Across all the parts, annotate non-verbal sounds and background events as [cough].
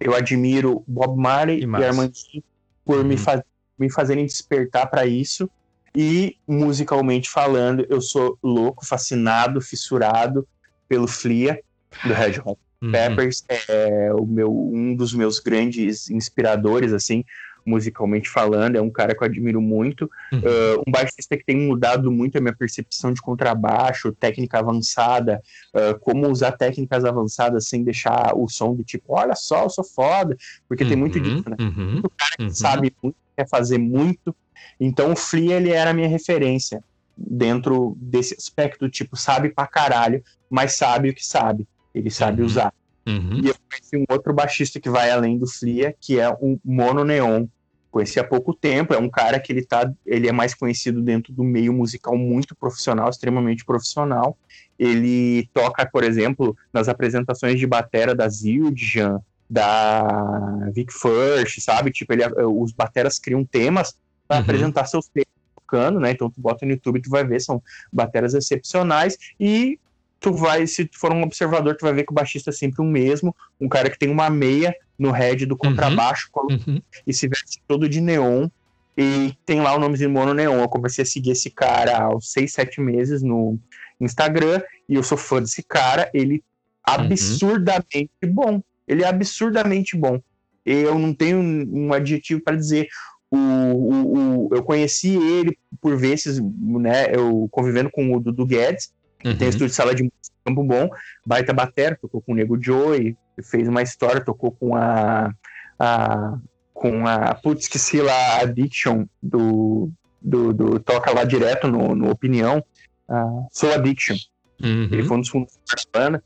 Eu admiro Bob Marley e. Armandinho por me, Uhum. fa me fazerem despertar para isso. E musicalmente falando, eu sou louco, fascinado, fissurado pelo Flia do Red Hot Uhum. Peppers. É o meu, um dos meus grandes inspiradores, assim, musicalmente falando. É um cara que eu admiro muito. Uhum. Uh, um baixista que tem mudado muito a minha percepção de contrabaixo, técnica avançada, uh, como usar técnicas avançadas sem deixar o som do tipo, olha só, eu sou foda, porque tem muito Uhum, disso, né? uhum, Muito cara que uhum. sabe muito, quer fazer muito. Então o Flea, ele era a minha referência dentro desse aspecto, tipo, sabe pra caralho, mas sabe o que sabe. Ele sabe Uhum. usar. uhum. E eu conheci um outro baixista que vai além do Flia, que é o Mono Neon. Conheci há pouco tempo, é um cara que ele tá, ele é mais conhecido dentro do meio musical muito profissional, extremamente profissional. Ele toca, por exemplo, nas apresentações de batera da Zildjian, da Vic First, sabe? Tipo, ele, os bateras criam temas para Uhum. apresentar seus temas tocando, né? Então tu bota no YouTube, tu vai ver, são bateras excepcionais e tu vai, se tu for um observador, tu vai ver que o baixista é sempre o mesmo, um cara que tem uma meia no head do contrabaixo colo- Uhum. e se veste todo de neon e tem lá o nomezinho Mono Neon. Eu comecei a seguir esse cara aos 6, 7 meses no Instagram e eu sou fã desse cara, ele absurdamente bom. Ele é absurdamente bom. Eu não tenho um adjetivo para dizer. O, o, o- eu conheci ele por vezes, né? Eu convivendo com o Dudu Guedes, Uhum. tem estúdio de sala de música Campo Bom, baita batera, tocou com o Nego Joey, fez uma história, tocou com a, a com a, putz, esqueci lá, a Addiction do, do, do toca lá direto no, no Opinião, a Soul Addiction, Uhum. ele foi um dos fundadores da banda,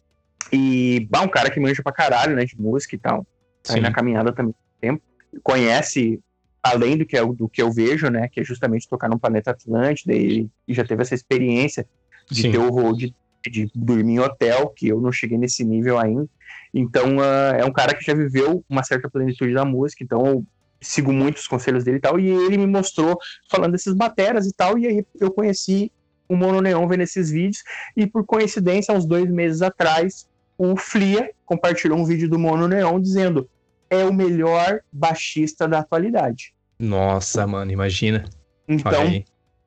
e, bah, um cara que manja pra caralho, né, de música e tal, tá aí na caminhada também tempo, conhece além do que, eu, do que eu vejo, né, que é justamente tocar no Planeta Atlântida, e, e já teve essa experiência de Sim. ter o rol de, de dormir em hotel, que eu não cheguei nesse nível ainda. Então, ah, é um cara que já viveu uma certa plenitude da música, então eu sigo muito os conselhos dele e tal, e ele me mostrou falando desses bateras e tal, e aí eu conheci o Mono Neon vendo esses vídeos, e por coincidência, uns dois meses atrás, o Flia compartilhou um vídeo do Mono Neon dizendo é o melhor baixista da atualidade. Nossa, mano, imagina. Então.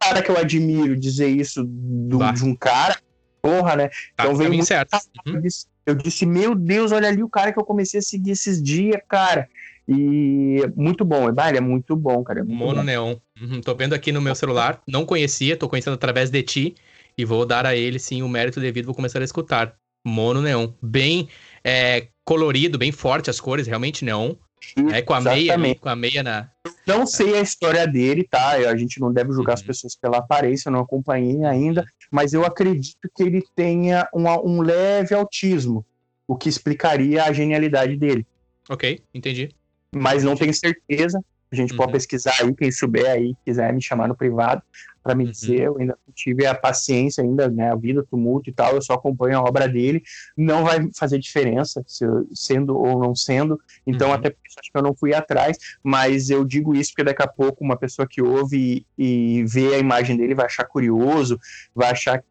Cara que eu admiro dizer isso do- de um cara, porra, né? Tá então veio muito- certo. Eu Uhum. disse, eu disse, meu Deus, olha ali o cara que eu comecei a seguir esses dias, cara. E muito bom, bah, ele é muito bom, cara. é muito Mono bom. Neon. Uhum, Tô vendo aqui no meu celular. Não conhecia, tô conhecendo através de ti. E vou dar a ele, sim, o mérito devido. Vou começar a escutar. Mono Neon. Bem é, colorido, bem forte as cores, realmente neon. É com a meia ali, Exatamente. com a meia na. Não sei a história dele, tá? A gente não deve julgar as Uhum. pessoas pela aparência, eu não acompanhei ainda, mas eu acredito que ele tenha um, um leve autismo, o que explicaria a genialidade dele. Ok, entendi. Mas não tenho certeza. A gente pode Uhum. pesquisar aí, quem souber aí, quiser me chamar no privado para me Uhum. dizer. Eu ainda não tive a paciência ainda, né? A vida, tumulto e tal. Eu só acompanho a obra dele. Não vai fazer diferença se eu- sendo ou não sendo. Então, Uhum. até por isso acho que eu não fui atrás. Mas eu digo isso porque daqui a pouco uma pessoa que ouve e, e vê a imagem dele vai achar curioso, vai achar.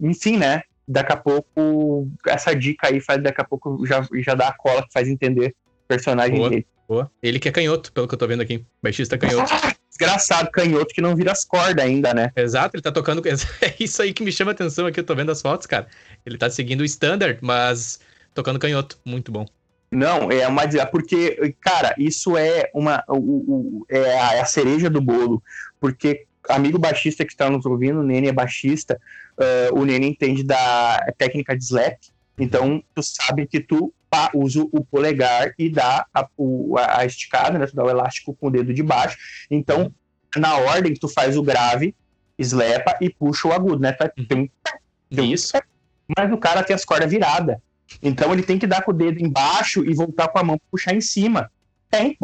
Enfim, né? Daqui a pouco, essa dica aí faz daqui a pouco já, já dá a cola que faz entender o personagem Boa. dele. Boa. Ele que é canhoto, pelo que eu tô vendo aqui. Baixista canhoto. [laughs] Desgraçado, canhoto que não vira as cordas ainda, né? Exato, ele tá tocando. [laughs] É isso aí que me chama a atenção aqui, eu tô vendo as fotos, cara. Ele tá seguindo o standard, mas tocando canhoto. Muito bom. Não, é uma. Porque, cara, isso é uma. O, o- é, a, é a cereja do bolo. Porque, amigo baixista que está nos ouvindo, o Nene é baixista, ah, o Nene entende da técnica de slap. Então, tu sabe que tu pa- usa o polegar e dá a, o- a- esticada, né? Tu dá o elástico com o dedo de baixo. Então, na ordem, tu faz o grave, slapa e puxa o agudo, né? Tu tem Tem Isso. mas o cara tem as cordas viradas. Então ele tem que dar com o dedo embaixo e voltar com a mão pra puxar em cima. Tem.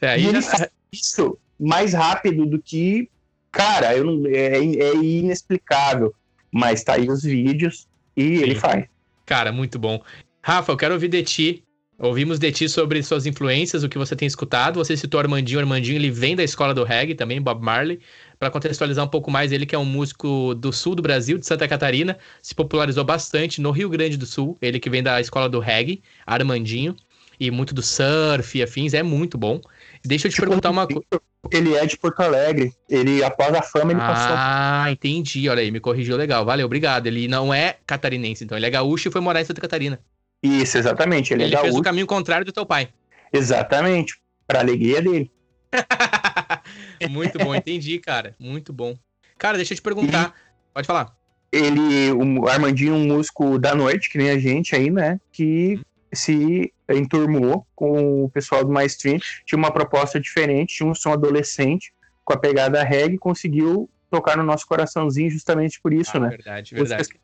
É, e ele já- faz isso mais rápido do que. Cara, eu não, é, é inexplicável. Mas tá aí os vídeos e ele Sim. faz. Cara, muito bom. Rafa, eu quero ouvir de ti Ouvimos de ti sobre suas influências, o que você tem escutado. Você citou Armandinho. Armandinho, ele vem da escola do reggae também, Bob Marley. Para contextualizar um pouco mais, ele que é um músico do sul do Brasil, de Santa Catarina, se popularizou bastante no Rio Grande do Sul. Ele que vem da escola do reggae, Armandinho, e muito do surf e afins, é muito bom. Deixa eu te perguntar uma coisa. Ele é de Porto Alegre. Ele, após a fama, ele ah, passou. Ah, entendi. Olha aí, me corrigiu legal. Valeu, obrigado. Ele não é catarinense, então. Ele é gaúcho e foi morar em Santa Catarina. Isso, exatamente. Ele, ele é fez o caminho contrário do teu pai. Exatamente. Pra alegria dele. [laughs] Muito bom, entendi, cara. Muito bom. Cara, deixa eu te perguntar. E Pode falar. Ele, o Armandinho, um músico da noite, que nem a gente aí, né? Que se enturmou com o pessoal do Mainstream. Tinha uma proposta diferente, tinha um som adolescente com a pegada reggae, conseguiu tocar no nosso coraçãozinho justamente por isso, ah, né? Verdade, verdade. Músicas que,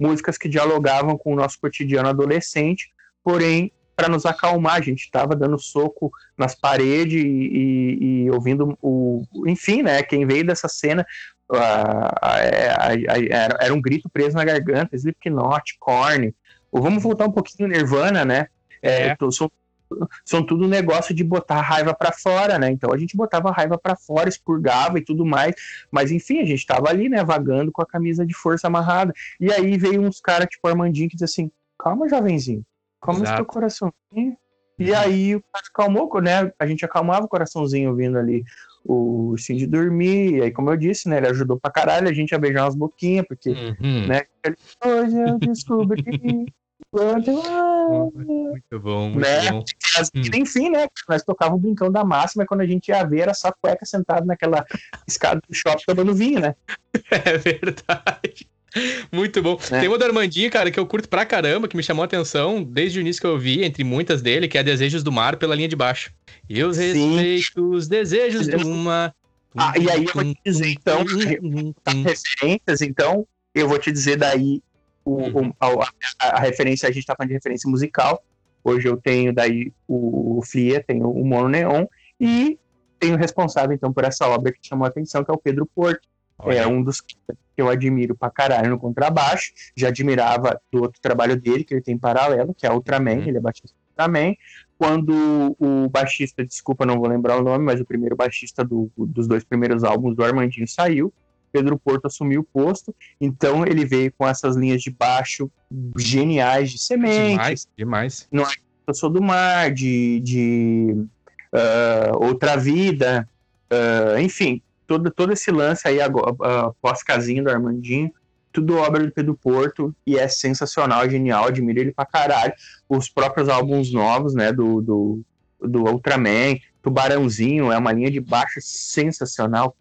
músicas que dialogavam com o nosso cotidiano adolescente, porém para nos acalmar. A gente estava dando soco nas paredes e, e, e, ouvindo o. Enfim, né? Quem veio dessa cena. era, era um grito preso na garganta, Slipknot, Korn. Ou vamos voltar um pouquinho Nirvana, né? É, é. Tô, são, são tudo negócio de botar a raiva para fora, né? Então a gente botava a raiva para fora, expurgava e tudo mais. Mas enfim, a gente tava ali, né, vagando com a camisa de força amarrada. E aí veio uns caras tipo Armandinho que diz assim: calma, jovenzinho, Calma Exato. o teu coraçãozinho. E aí o cara acalmou, né? A gente acalmava o coraçãozinho ouvindo ali o Cindy dormir. E aí, como eu disse, né? Ele ajudou pra caralho a gente a beijar umas boquinhas, porque, uhum. né? Hoje eu descobri Muito bom, muito né? bom. Hum. Enfim, né? Nós tocávamos o brincão da máxima, e quando a gente ia ver, era só cueca sentado naquela escada do shopping tomando vinho, né? [laughs] É verdade. Muito bom. É. Tem uma do Armandinho, cara, que eu curto pra caramba, que me chamou a atenção desde o início que eu vi, entre muitas dele, que é Desejos do Mar pela linha de baixo. Eu Sim. respeito os desejos do mar. Ah, e aí eu vou te dizer, então, referências, então, eu vou te dizer daí o, uhum. a, a, a, referência, a gente tá falando de referência musical. Hoje eu tenho daí o, o Flia, tenho o Mono Neon, e tenho o responsável, então, por essa obra que chamou a atenção, que é o Pedro Porto. Olha. É um dos que eu admiro pra caralho no contrabaixo. Já admirava do outro trabalho dele, que ele tem paralelo, que é Ultraman, uhum. ele é baixista do Ultraman. Quando o baixista, desculpa, não vou lembrar o nome, mas o primeiro baixista do, dos dois primeiros álbuns do Armandinho saiu, Pedro Porto assumiu o posto, então ele veio com essas linhas de baixo geniais de semente. Demais, demais. No Eu Sou do Mar, de, de uh, Outra Vida, uh, enfim, todo, todo esse lance aí, uh, pós-casinho do Armandinho, tudo obra do Pedro Porto e é sensacional, genial, admiro ele pra caralho. Os próprios álbuns novos, né, do, do, do Ultraman, Tubarãozinho, é uma linha de baixo sensacional.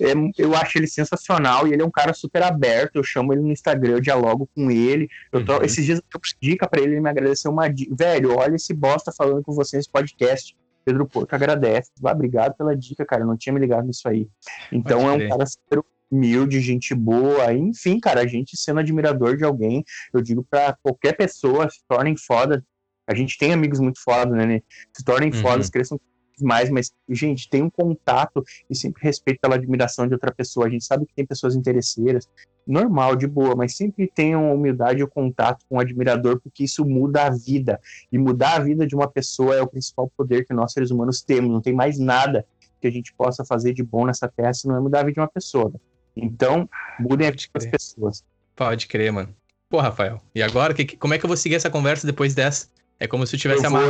É, eu acho ele sensacional e ele é um cara super aberto. Eu chamo ele no Instagram, eu dialogo com ele. Eu uhum. Esses dias eu dica para ele, ele me agradeceu uma dica. Velho, olha esse bosta falando com você nesse podcast. Pedro Porto agradece. Ah, obrigado pela dica, cara. Eu não tinha me ligado nisso aí. Então Pode é um cara super humilde, gente boa. Enfim, cara, a gente sendo admirador de alguém, eu digo para qualquer pessoa, se tornem foda. A gente tem amigos muito foda, né? Se tornem uhum. fodas, cresçam mais, mas, gente, tem um contato e sempre respeito pela admiração de outra pessoa. A gente sabe que tem pessoas interesseiras, normal, de boa, mas sempre tenham humildade e o contato com o admirador, porque isso muda a vida. E mudar a vida de uma pessoa é o principal poder que nós seres humanos temos. Não tem mais nada que a gente possa fazer de bom nessa terra se não é mudar a vida de uma pessoa. Então, mudem a vida das pessoas. Pode crer, mano. Pô, Rafael, e agora, que, como é que eu vou seguir essa conversa depois dessa? É como se eu tivesse eu vou...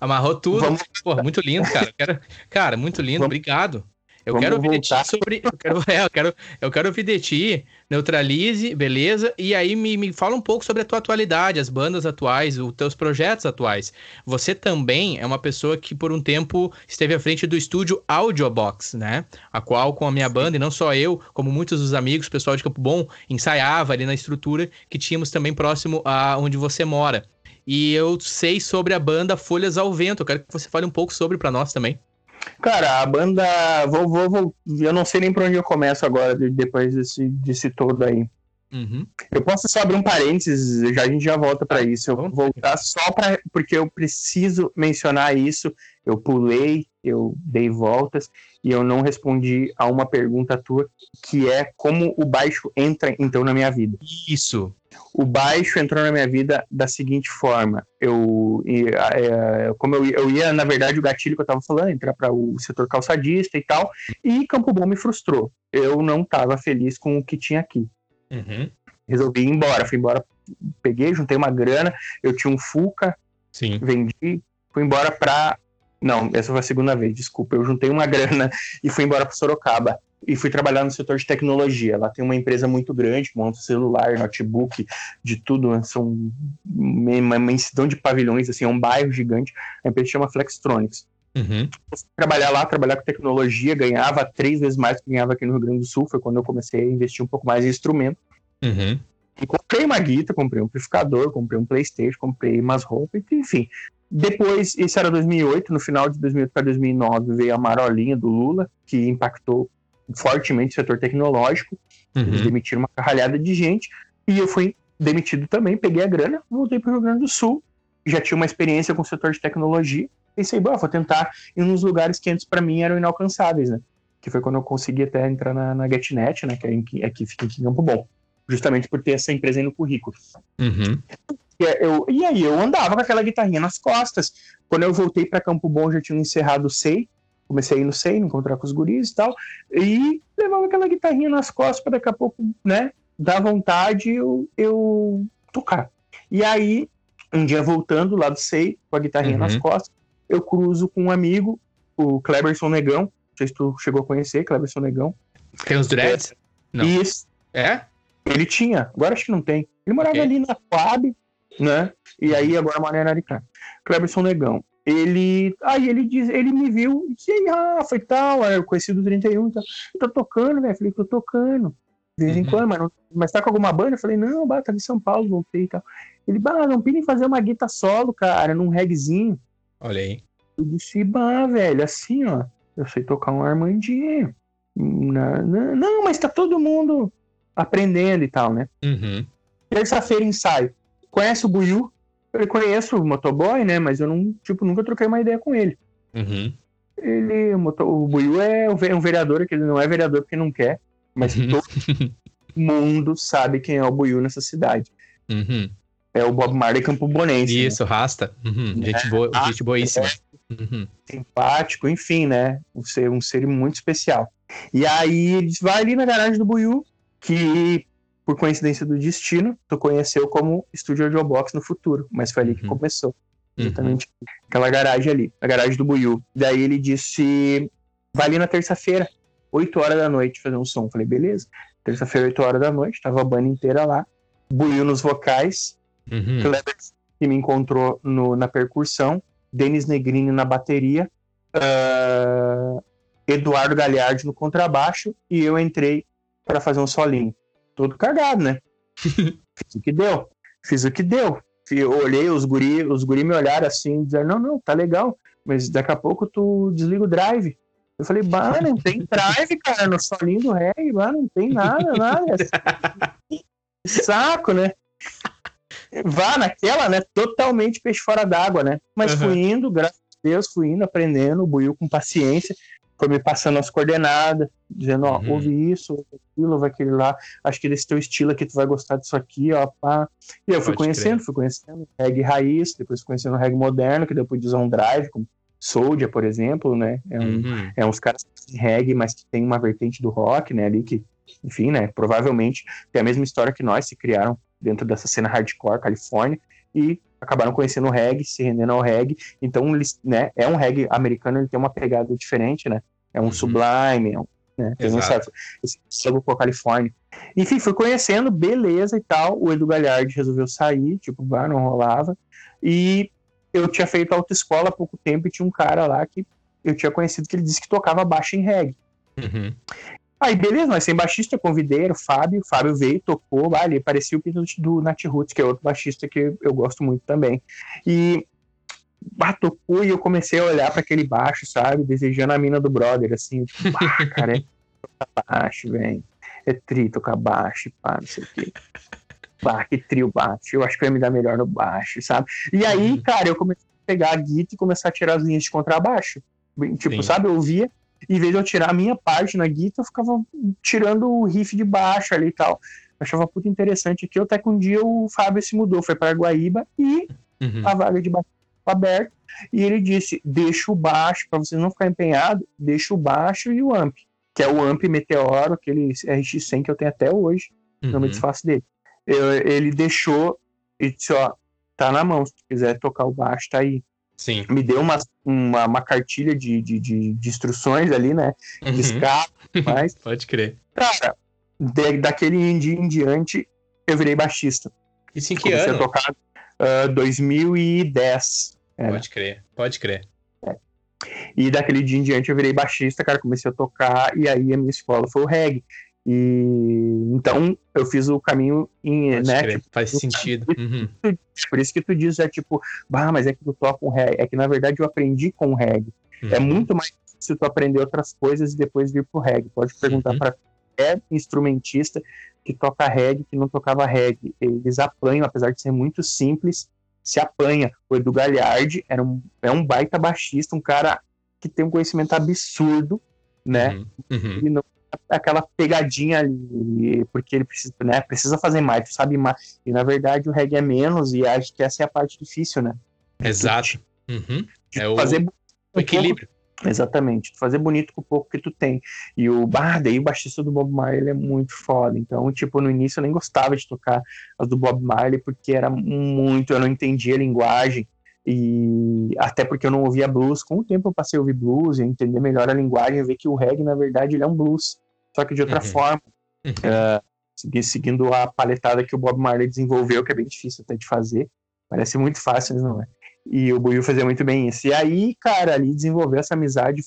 Amarrou tudo. Vamos... Porra, muito lindo, cara. Quero... Cara, muito lindo, Vamos... obrigado. Eu Vamos quero ouvir voltar. de ti sobre. Eu quero, [laughs] é, eu, quero, eu quero ouvir de ti, neutralize, beleza? E aí me, me fala um pouco sobre a tua atualidade, as bandas atuais, os teus projetos atuais. Você também é uma pessoa que por um tempo esteve à frente do estúdio Audiobox, né? A qual, com a minha banda, e não só eu, como muitos dos amigos, pessoal de Campo Bom, ensaiava ali na estrutura que tínhamos também próximo a onde você mora. E eu sei sobre a banda Folhas ao Vento. Eu quero que você fale um pouco sobre para nós também. Cara, a banda. Vou, vou, vou, eu não sei nem por onde eu começo agora, depois desse, desse todo aí. Uhum. Eu posso só abrir um parênteses, já, a gente já volta para isso. Eu vou voltar só para. Porque eu preciso mencionar isso. Eu pulei eu dei voltas e eu não respondi a uma pergunta tua, que é como o baixo entra então na minha vida. Isso. O baixo entrou na minha vida da seguinte forma: eu, é, como eu, eu ia, na verdade, o gatilho que eu estava falando, entrar para o setor calçadista e tal, e Campo Bom me frustrou. Eu não estava feliz com o que tinha aqui. Uhum. Resolvi ir embora, fui embora, peguei, juntei uma grana, eu tinha um Fuca, Sim. vendi, fui embora para não, essa foi a segunda vez, desculpa. Eu juntei uma [laughs] grana e fui embora para Sorocaba. E fui trabalhar no setor de tecnologia. Lá tem uma empresa muito grande, monta celular, notebook, de tudo. Né? São uma imensidão de pavilhões, assim, é um bairro gigante. A empresa chama Flextronics. Uhum. Trabalhar lá, trabalhar com tecnologia, ganhava três vezes mais do que ganhava aqui no Rio Grande do Sul. Foi quando eu comecei a investir um pouco mais em instrumento. Uhum. E comprei uma guitarra, comprei um amplificador, comprei um Playstation, comprei umas roupas, enfim. Depois, isso era 2008, no final de 2008 para 2009 veio a marolinha do Lula, que impactou fortemente o setor tecnológico. Uhum. Eles demitiram uma carralhada de gente e eu fui demitido também, peguei a grana, voltei para o Rio Grande do Sul, já tinha uma experiência com o setor de tecnologia. Pensei, bom, vou tentar ir nos lugares que antes para mim eram inalcançáveis, né? Que foi quando eu consegui até entrar na, na GetNet, né? Que é em, aqui fica em Campo Bom. Justamente por ter essa empresa aí no currículo. Uhum. E, eu, e aí eu andava com aquela guitarrinha nas costas. Quando eu voltei para Campo Bom, já tinha encerrado o SEI. Comecei a ir no SEI, encontrar com os guris e tal. E levava aquela guitarrinha nas costas para daqui a pouco, né? Dar vontade eu, eu tocar. E aí, um dia voltando lá do SEI, com a guitarrinha Uhum. nas costas, eu cruzo com um amigo, o Cleberson Negão. Não sei se tu chegou a conhecer, Cleberson Negão. Tem os dreads? Não. E esse- É? ele tinha, agora acho que não tem. Ele morava Ok. ali na Coab, né? E aí agora mora em Araricá. Cleberson Negão. Ele. Aí ele diz, ele me viu e disse, aí, Rafa e tal, eu conheci do 31 e tal. Tô tocando, né? Falei, tô tocando. De vez em Uhum. quando, mas, não, mas tá com alguma banda? Eu falei, não, bah, tá em São Paulo, voltei e tal. Ele, bah, não pira em fazer uma guitarra solo, cara, num regzinho. Olha aí. Eu disse, bah, velho, assim, ó, eu sei tocar um Armandinho. Não, não, não, mas tá todo mundo aprendendo e tal, né? Uhum. Terça-feira, ensaio. Conhece o Buiu? Eu conheço o motoboy, né? Mas eu não, tipo, nunca troquei uma ideia com ele. Uhum. Ele, o, moto, o Buiu é um ve- vereador, que ele não é vereador porque não quer, mas Uhum. todo [laughs] mundo sabe quem é o Buiu nessa cidade. Uhum. É o Bob Marley Campobonense. né? Isso, rasta. Uhum. Gente, boa, Ah, gente boíssima. Uhum. simpático, enfim, né? Um ser, um ser muito especial. E aí ele disse, vai ali na garagem do Buiu, que por coincidência do destino, tu conheceu como Estúdio Audiobox no futuro, mas foi ali que Uhum. começou. Uhum. Exatamente aquela garagem ali, a garagem do Buiu. Daí ele disse, vai ali na terça-feira, 8 horas da noite, fazer um som. Falei, beleza. Terça-feira, 8 horas da noite, tava a banda inteira lá. Buiu nos vocais, Uhum. Kleber que me encontrou no- na percussão, Denis Negrini na bateria, ah, Eduardo Galhardi no contrabaixo e eu entrei para fazer um solinho. Todo cagado, né? [laughs] Fiz o que deu. Fiz o que deu. Eu olhei, os guri, os guri me olharam assim, disseram, não, não, tá legal, mas daqui a pouco tu desliga o drive. Eu falei, bah, não tem drive, cara, no solinho do reggae, bah, não tem nada, nada. Saco, né? Vá naquela, né? Totalmente peixe fora d'água, né? Mas Uhum. fui indo, graças a Deus, fui indo, aprendendo, Buiu com paciência, foi me passando as coordenadas, dizendo, ó, Uhum. ouve isso, ouve aquilo, ouve aquele lá, acho que desse teu estilo aqui tu vai gostar disso aqui, ó, pá. E eu fui Pode conhecendo, fui conhecendo reggae raiz, depois fui conhecendo reggae moderno, que depois de usar um drive, como Soldier, por exemplo, né? É um, Uhum. é uns caras fazem reggae, mas que tem uma vertente do rock, né, ali que, enfim, né, provavelmente tem a mesma história que nós, se criaram dentro dessa cena hardcore, Califórnia, e acabaram conhecendo o reggae, se rendendo ao reggae, então, eles, né, é um reggae americano, ele tem uma pegada diferente, né, é um Uhum. sublime, é um, né, tem essa, esse selo com a Califórnia. Enfim, fui conhecendo, beleza e tal, o Edu Galhardi resolveu sair, tipo, vá, não rolava, e eu tinha feito autoescola há pouco tempo e tinha um cara lá que eu tinha conhecido que ele disse que tocava baixo em reggae. Uhum. Aí, beleza, nós sem baixista, eu convidei, era o Fábio, o Fábio veio, tocou ele parecia o Pino do Nat Roots, que é outro baixista que eu gosto muito também. E bah, tocou e eu comecei a olhar para aquele baixo, sabe, desejando a mina do brother, assim, bah, [laughs] cara, é baixo, velho, é tri tocar baixo, pá, não sei o quê. Bah, que trio baixo, eu acho que eu ia me dar melhor no baixo, sabe? E aí, Uhum. cara, eu comecei a pegar a guitarra e começar a tirar as linhas de contrabaixo. Tipo, Sim. sabe? Eu ouvia, em vez de eu tirar a minha parte na guitarra, eu ficava tirando o riff de baixo ali e tal. Eu achava puta interessante aqui, até que um dia o Fábio se mudou, foi para Guaíba e Uhum. a vaga de baixo aberta. E ele disse: deixa o baixo, para você não ficar empenhado, deixa o baixo e o amp, que é o amp Meteoro, aquele RX100 que eu tenho até hoje, não me Uhum. desfaço dele. Eu- ele deixou e disse: ó, tá na mão, se quiser tocar o baixo, tá aí. Sim. Me deu uma, uma, uma cartilha de, de, de, de instruções ali, né? De Uhum. mas, [laughs] Pode crer. cara, de- daquele dia em diante, eu virei baixista. Isso em que Comecei ano? a tocar ah, 2010. era. Pode crer, pode crer. E daquele dia em diante eu virei baixista, cara, comecei a tocar e aí a minha escola foi o reggae. E então eu fiz o caminho em, Pode né, tipo, Faz sentido. Uhum. por isso que tu diz é tipo, bah, mas é que tu toca um reggae, é que na verdade eu aprendi com o reggae. É Uhum. muito mais difícil tu aprender outras coisas e depois vir pro reggae. Pode perguntar Uhum. para qualquer instrumentista que toca reggae, que não tocava reggae. Eles apanham, apesar de ser muito simples, se apanha. O Edu Gagliardi era um, é um baita baixista, um cara que tem um conhecimento absurdo, né? Uhum. Uhum. Ele não aquela pegadinha ali, porque ele precisa, né, precisa fazer mais, tu sabe mais. E na verdade o reggae é menos, e acho que essa é a parte difícil, né? Exato. Uhum. É o- fazer O equilíbrio. pouco- exatamente, fazer bonito com o pouco que tu tem. E o bah, daí o baixista do Bob Marley é muito foda. Então, tipo, no início eu nem gostava de tocar as do Bob Marley porque era muito, eu não entendia a linguagem. E até porque eu não ouvia blues. Com o tempo eu passei a ouvir blues e a entender melhor a linguagem, e ver que o reggae, na verdade, ele é um blues, só que de outra Uhum. forma. Uhum. Segui- seguindo a paletada que o Bob Marley desenvolveu, que é bem difícil até de fazer. Parece muito fácil, mas não é. E o Buiu fazia muito bem isso. E aí, cara, ali desenvolveu essa amizade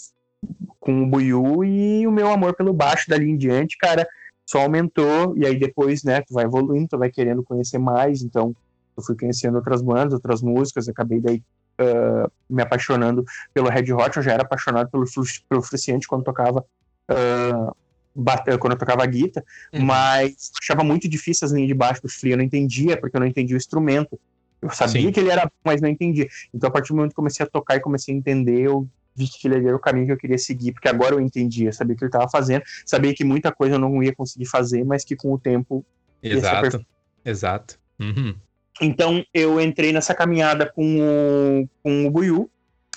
com o Buiu e o meu amor pelo baixo dali em diante, cara, só aumentou. E aí depois, né, tu vai evoluindo, tu vai querendo conhecer mais. Então, eu fui conhecendo outras bandas, outras músicas, acabei daí ah, me apaixonando pelo Red Hot. Eu já era apaixonado pelo, pelo Fruciante quando tocava. ah, bate- quando eu tocava guitarra, Uhum. mas achava muito difícil as linhas de baixo do Flea, eu não entendia, porque eu não entendia o instrumento. Eu sabia Sim. que ele era bom, mas não entendia. Então, a partir do momento que comecei a tocar e comecei a entender, eu vi que ele era o caminho que eu queria seguir, porque agora eu entendia, sabia o que ele estava fazendo, sabia que muita coisa eu não ia conseguir fazer, mas que com o tempo. Exato. Exato. Uhum. Então, eu entrei nessa caminhada com o, com o Buiu,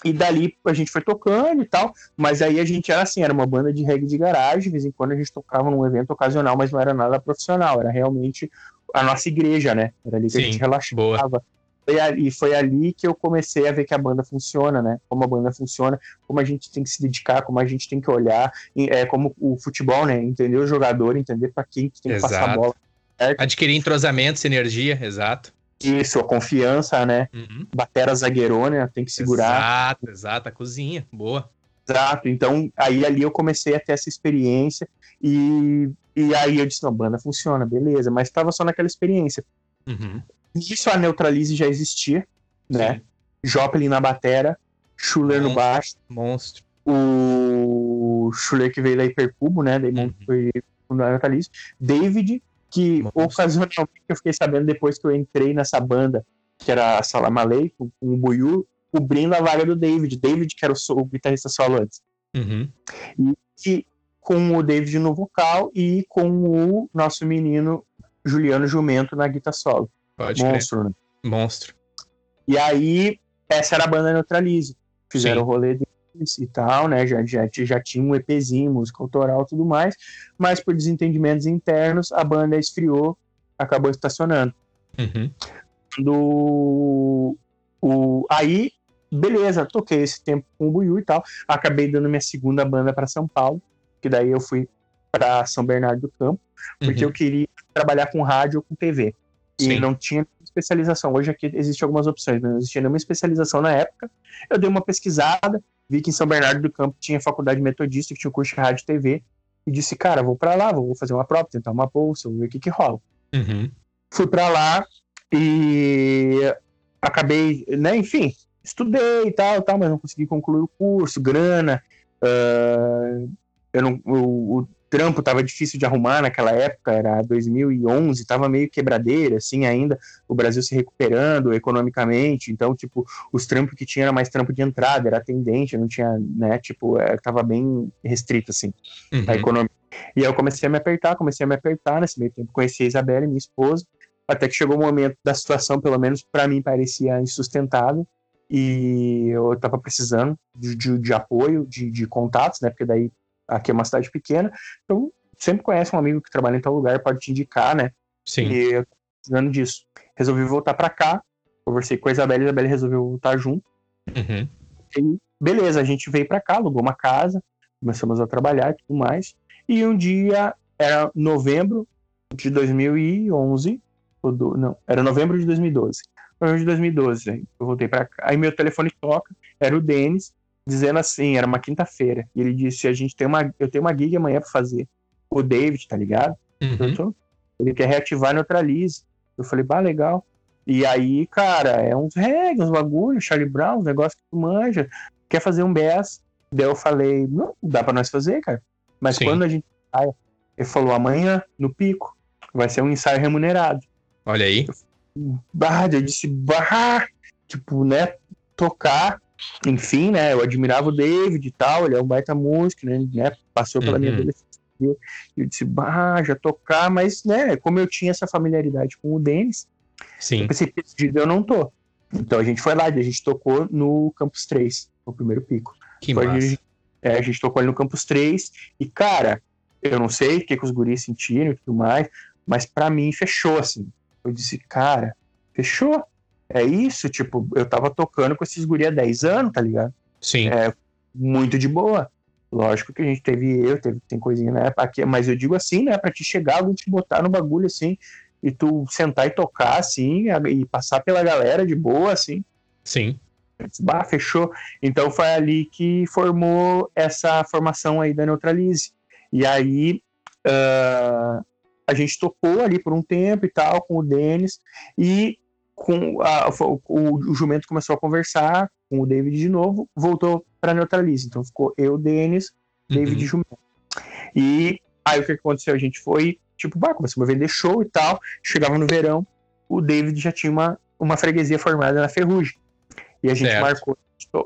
e dali a gente foi tocando e tal, mas aí a gente era assim, era uma banda de reggae de garagem, de vez em quando a gente tocava num evento ocasional, mas não era nada profissional, era realmente a nossa igreja, né? Era ali que a Sim, gente relaxava. Foi ali, foi ali que eu comecei a ver que a banda funciona, né? Como a banda funciona, como a gente tem que se dedicar, como a gente tem que olhar, e, é como o futebol, né? Entender o jogador, entender para quem que tem que passar a Exato. bola. Adquirir entrosamento, sinergia, exato. Isso, a confiança, né? Uhum. Batera zagueirona, tem que segurar. Exato, exato. A cozinha. Boa. Exato. Então, aí ali eu comecei a ter essa experiência e, e aí eu disse, não, banda funciona, beleza, mas estava só naquela experiência. Uhum. Isso a Neutralize já existia, né? Sim. Joplin na batera, Schuller no Monstro. baixo, Monstro. o Schuller que veio da Hipercubo, né? Daí Uhum. foi na Neutralize. David, que Monstro. ocasionalmente eu fiquei sabendo depois que eu entrei nessa banda, que era a Salam Aleikum, com o Buiu, cobrindo a vaga do David. David, que era o, o guitarrista solo antes. Uhum. e com o David no vocal e com o nosso menino Juliano Jumento na guitarra solo. Pode Monstro, né? crer. Monstro. E aí, essa era a banda Neutralize. Fizeram Sim. o rolê deles e tal, né? Já, já, já tinha um EPzinho, música autoral e tudo mais, mas por desentendimentos internos, a banda esfriou, acabou estacionando. Uhum. do o aí beleza toquei esse tempo com o Buiu e tal acabei dando minha segunda banda para São Paulo que daí eu fui para São Bernardo do Campo porque Uhum. eu queria trabalhar com rádio ou com TV e Sim. não tinha especialização hoje aqui existem algumas opções mas não existia nenhuma especialização na época eu dei uma pesquisada vi que em São Bernardo do Campo tinha faculdade metodista que tinha um curso de rádio e TV e disse cara vou para lá vou fazer uma prova tentar uma bolsa vou ver o que que rola Uhum. fui pra lá e acabei, né, enfim, estudei e tal, tal, mas não consegui concluir o curso, grana, ah, eu não, o- trampo tava difícil de arrumar naquela época, era 2011, tava meio quebradeira, assim, ainda, o Brasil se recuperando economicamente, então, tipo, os trampos que tinha era mais trampo de entrada, era atendente, não tinha, né, tipo, é, tava bem restrito, assim, uhum. a economia. E aí eu comecei a me apertar, comecei a me apertar, nesse meio tempo conheci a Isabela, minha esposa, até que chegou o um momento da situação, pelo menos para mim, parecia insustentável, e eu tava precisando de, de, de apoio, de, de contatos, né, porque daí aqui é uma cidade pequena, então sempre conhece um amigo que trabalha em tal lugar, pode te indicar, né? Sim. E eu tô precisando disso. Resolvi voltar para cá, conversei com a Isabela, a Isabela resolveu voltar junto. Uhum. E beleza, a gente veio para cá, alugou uma casa, começamos a trabalhar e tudo mais. E um dia, era novembro de 2011, do, não, era novembro de 2012. Novembro de 2012, eu voltei para cá. Aí meu telefone toca, era o Denis, dizendo assim, era uma quinta-feira, e ele disse, a gente tem uma, eu tenho uma gig amanhã para fazer. O David, tá ligado? Uhum. Tô, ele quer reativar Neutralize. Eu falei, bah, legal. E aí, cara, é uns reggae, uns bagulho, Charlie Brown, uns negócios que tu manja. Quer fazer um BS? Daí eu falei, não, dá pra nós fazer, cara. Mas Sim. quando a gente sai, ele falou, amanhã, no pico, vai ser um ensaio remunerado. Olha aí. Bah, eu disse, bah, tipo, né, tocar enfim, né, eu admirava o David e tal, ele é um baita músico, né, né passou pela uhum. minha adolescência. E eu disse, bah, já tocar, mas, né, como eu tinha essa familiaridade com o Denis, Sim. eu pensei, decidido eu não tô. Então a gente foi lá, a gente tocou no Campus 3, o primeiro pico. Que massa. A gente, é, a gente tocou ali no Campus 3, e, cara, eu não sei o que, que os guris sentiram e tudo mais, mas para mim fechou, assim. Eu disse, cara, fechou é isso, tipo, eu tava tocando com esses guri há 10 anos, tá ligado? Sim. É muito de boa. Lógico que a gente teve eu, teve, tem coisinha, né? Aqui, mas eu digo assim, né? Pra te chegar, alguém te botar no bagulho assim, e tu sentar e tocar assim, e passar pela galera de boa, assim. Sim. Bah, fechou. Então foi ali que formou essa formação aí da Neutralize. E aí uh, a gente tocou ali por um tempo e tal com o Denis, e com a, o, o, jumento começou a conversar com o David de novo, voltou para Neutralize. Então ficou eu, Denis, David uhum. e jumento. E aí o que aconteceu? A gente foi, tipo, bah, começamos a vender show e tal. Chegava no verão, o David já tinha uma, uma freguesia formada na Ferrugem. E a gente certo. marcou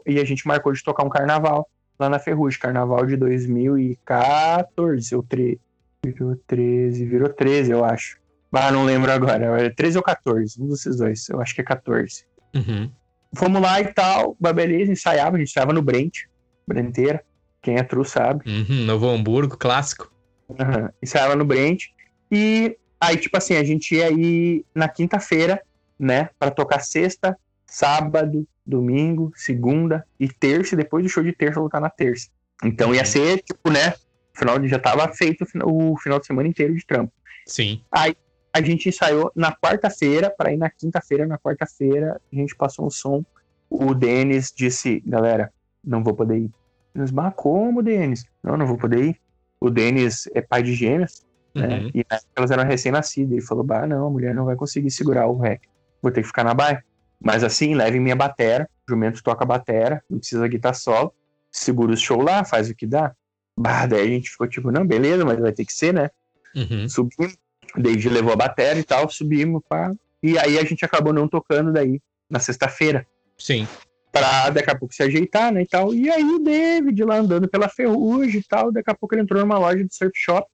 e a gente marcou de tocar um carnaval lá na Ferrugem, carnaval de 2014 ou 13, virou 13, virou 13, eu acho. Ah, não lembro agora. 13 ou 14, um desses dois. Eu acho que é 14. Uhum. Fomos lá e tal, beleza, ensaiava, a gente estava no Brent, Brenteira. Quem é true sabe. Uhum, Novo Hamburgo, clássico. Uhum. Ensaiava no Brent. E aí, tipo assim, a gente ia ir na quinta-feira, né, para tocar sexta, sábado, domingo, segunda e terça, e depois do show de terça voltar na terça. Então ia uhum. ser, tipo, né, final já tava feito o final de semana inteiro de trampo. Sim. Aí a gente ensaiou na quarta-feira, para ir na quinta-feira, na quarta-feira, a gente passou um som. O Denis disse, galera, não vou poder ir. Nós, mas como, Denis? Não, não vou poder ir. O Denis é pai de gêmeas, né? uhum. né? E elas eram recém-nascidas. Ele falou, bah, não, a mulher não vai conseguir segurar o rec. Vou ter que ficar na baia. Mas assim, leve minha batera, o jumento toca a batera, não precisa guitar solo, segura o show lá, faz o que dá. Bah, daí a gente ficou tipo, não, beleza, mas vai ter que ser, né? Uhum. Subimos, David levou a bateria e tal, subimos, pá. E aí a gente acabou não tocando daí na sexta-feira. Sim. Pra daqui a pouco se ajeitar, né, e tal. E aí o David lá andando pela ferrugem e tal, daqui a pouco ele entrou numa loja de surf shop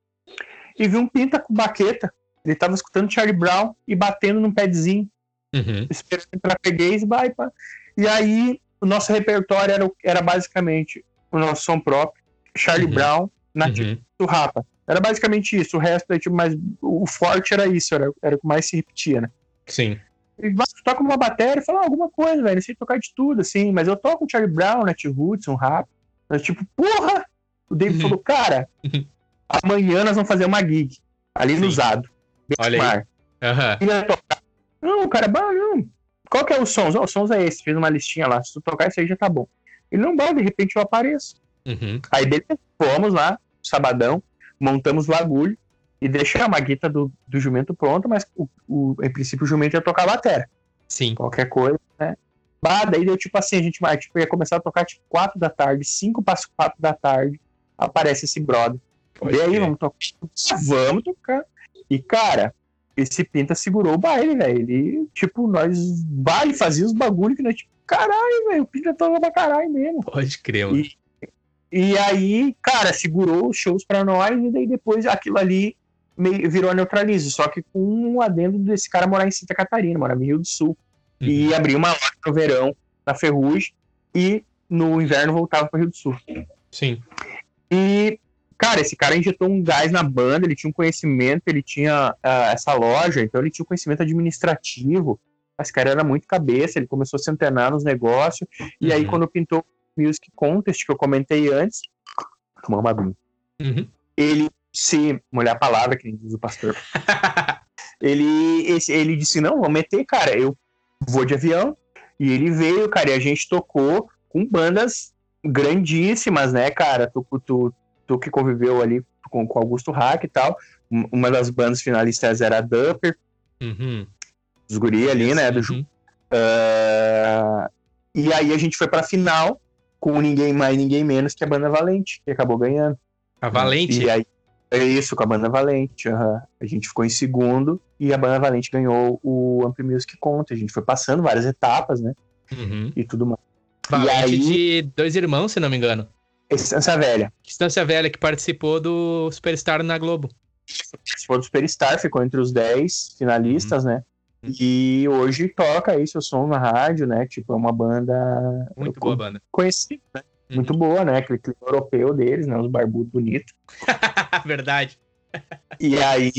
e viu um pinta com baqueta. Ele tava escutando Charlie Brown e batendo num padzinho. Uhum. Esperando pra freguês, vai, pá. E aí o nosso repertório era, era basicamente o nosso som próprio, Charlie uhum. Brown, nativo uhum. do Rapa. Era basicamente isso. O resto é tipo mais. O forte era isso, era, era o que mais se repetia, né? Sim. E toca uma bateria e fala ah, alguma coisa, velho. Não sei tocar de tudo, assim, mas eu toco Charlie Brown, Nat Roots, um rap. Tipo, porra! O David uhum. falou, cara, uhum. [laughs] amanhã nós vamos fazer uma gig ali Sim. no Zado. Olha aí. Uhum. Não, cara, não. Qual que é o sons? Oh, o sons é esse, fez uma listinha lá. Se tu tocar isso aí já tá bom. Ele não vai, de repente eu apareço. Uhum. Aí beleza, fomos lá, sabadão, montamos o agulho e deixamos a guita do, do jumento pronta, mas o, o, em princípio o jumento ia tocar a bateria. Sim. Qualquer coisa, né? Bah, daí deu tipo assim, a gente tipo, ia começar a tocar tipo 4 da tarde, 5 para 4 da tarde, aparece esse brother Pode e aí, vamos tocar? Vamos tocar. E, cara, esse Pinta segurou o baile, velho. Ele, tipo, nós baile fazia os bagulho que nós, tipo, caralho, velho, o Pinta toca pra caralho mesmo. Pode crer, mano. E, e aí, cara, segurou os shows pra nós e daí depois aquilo ali meio, virou a neutralize, só que com um adendo desse cara morar em Santa Catarina, morar no Rio do Sul. Uhum. E abriu uma loja no verão na Ferrugem e no inverno voltava para o Rio do Sul. Sim. E, cara, esse cara injetou um gás na banda, ele tinha um conhecimento, ele tinha uh, essa loja, então ele tinha um conhecimento administrativo. Esse cara era muito cabeça, ele começou a se antenar nos negócios. Uhum. E aí, uhum. quando pintou Music Contest, que eu comentei antes, tomar uma aguinha. Uhum. Ele se molhar a palavra, que diz o pastor. [laughs] ele, esse, ele disse: Não, vou meter, cara. Eu vou de avião. E ele veio, cara, e a gente tocou com bandas grandíssimas, né, cara? Tu, tu, tu que conviveu ali com, com Augusto Hack e tal. Uma das bandas finalistas era a Dupper. Uhum. Os guri ali, né? Do, uhum. uh, e aí a gente foi pra final com ninguém mais, ninguém menos que a banda Valente, que acabou ganhando. A Valente? E aí, é isso, com a banda Valente. Uhum. A gente ficou em segundo e a banda Valente ganhou o Ampli Music Conta. A gente foi passando várias etapas, né? Uhum. E tudo mais. Valente e aí... de dois irmãos, se não me engano. Estância Velha. Estância Velha, que participou do Superstar na Globo. Participou do Superstar, ficou entre os 10 finalistas, uhum. né? E hoje toca aí seu som na rádio, né? Tipo, é uma banda. Muito boa banda. Conhecida, né? Uhum. Muito boa, né? Aquele clima europeu deles, né? Os barbudos bonitos. [laughs] Verdade. E aí,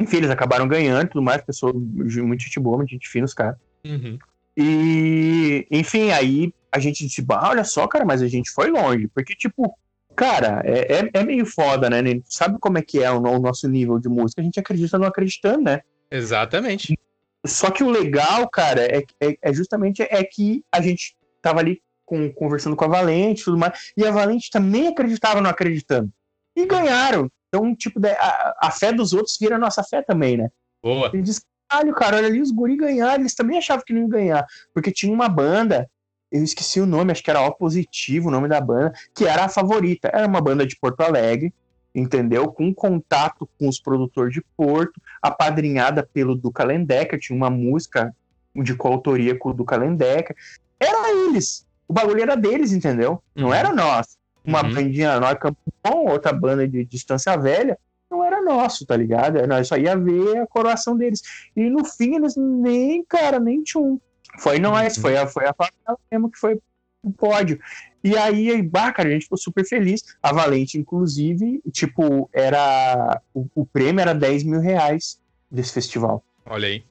enfim, eles acabaram ganhando tudo mais, pessoa muito gente boa, muito gente fina, os caras. Uhum. E, enfim, aí a gente disse, bah, olha só, cara, mas a gente foi longe. Porque, tipo, cara, é, é, é meio foda, né? Sabe como é que é o, o, nosso nível de música? A gente acredita não acreditando, né? Exatamente. Só que o legal, cara, é, é, é justamente é que a gente tava ali com, conversando com a Valente e tudo mais. E a Valente também acreditava não acreditando. E ganharam. Então, tipo, a, a fé dos outros vira a nossa fé também, né? Boa. Ele diz, caralho, cara, olha ali, os guri ganharam, eles também achavam que não iam ganhar. Porque tinha uma banda, eu esqueci o nome, acho que era O Positivo, o nome da banda, que era a favorita. Era uma banda de Porto Alegre, entendeu? Com contato com os produtores de Porto, apadrinhada pelo Duca Lendecker, tinha uma música de coautoria com o Duca Lendecker. Era eles o bagulho era deles, entendeu? Não uhum. era nosso. Uma uhum. bandinha, nós Bom, outra banda de distância velha, não era nosso, tá ligado? Nós só ia ver a coroação deles. E no fim, eles nem, cara, nem tinham. Foi nós, uhum. foi a, foi a favela mesmo que foi o pódio. E aí, bah, cara, a gente ficou super feliz. A Valente, inclusive, tipo, era. O, o prêmio era 10 mil reais desse festival. Olha aí.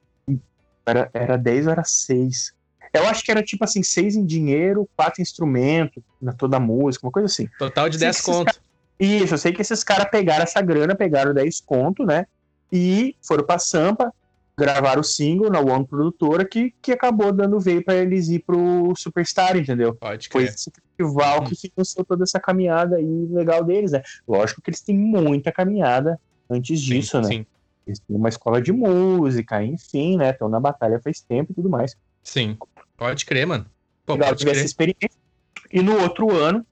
Era, era 10 ou era 6. Eu acho que era tipo assim, seis em dinheiro, quatro instrumentos, na toda a música, uma coisa assim. Total de 10 conto. Isso, eu sei que esses caras pegaram essa grana, pegaram 10 conto, né? E foram pra Sampa, gravaram o single na One Produtora, que, que acabou dando veio para eles ir pro Superstar, entendeu? Pode crer. Foi esse festival hum. que financiou toda essa caminhada aí legal deles, né? Lógico que eles têm muita caminhada antes disso, sim, né? Sim. Eles têm uma escola de música, enfim, né? Estão na batalha faz tempo e tudo mais. Sim. Pode crer, mano. Pô, Legal, tive essa experiência. E no outro ano,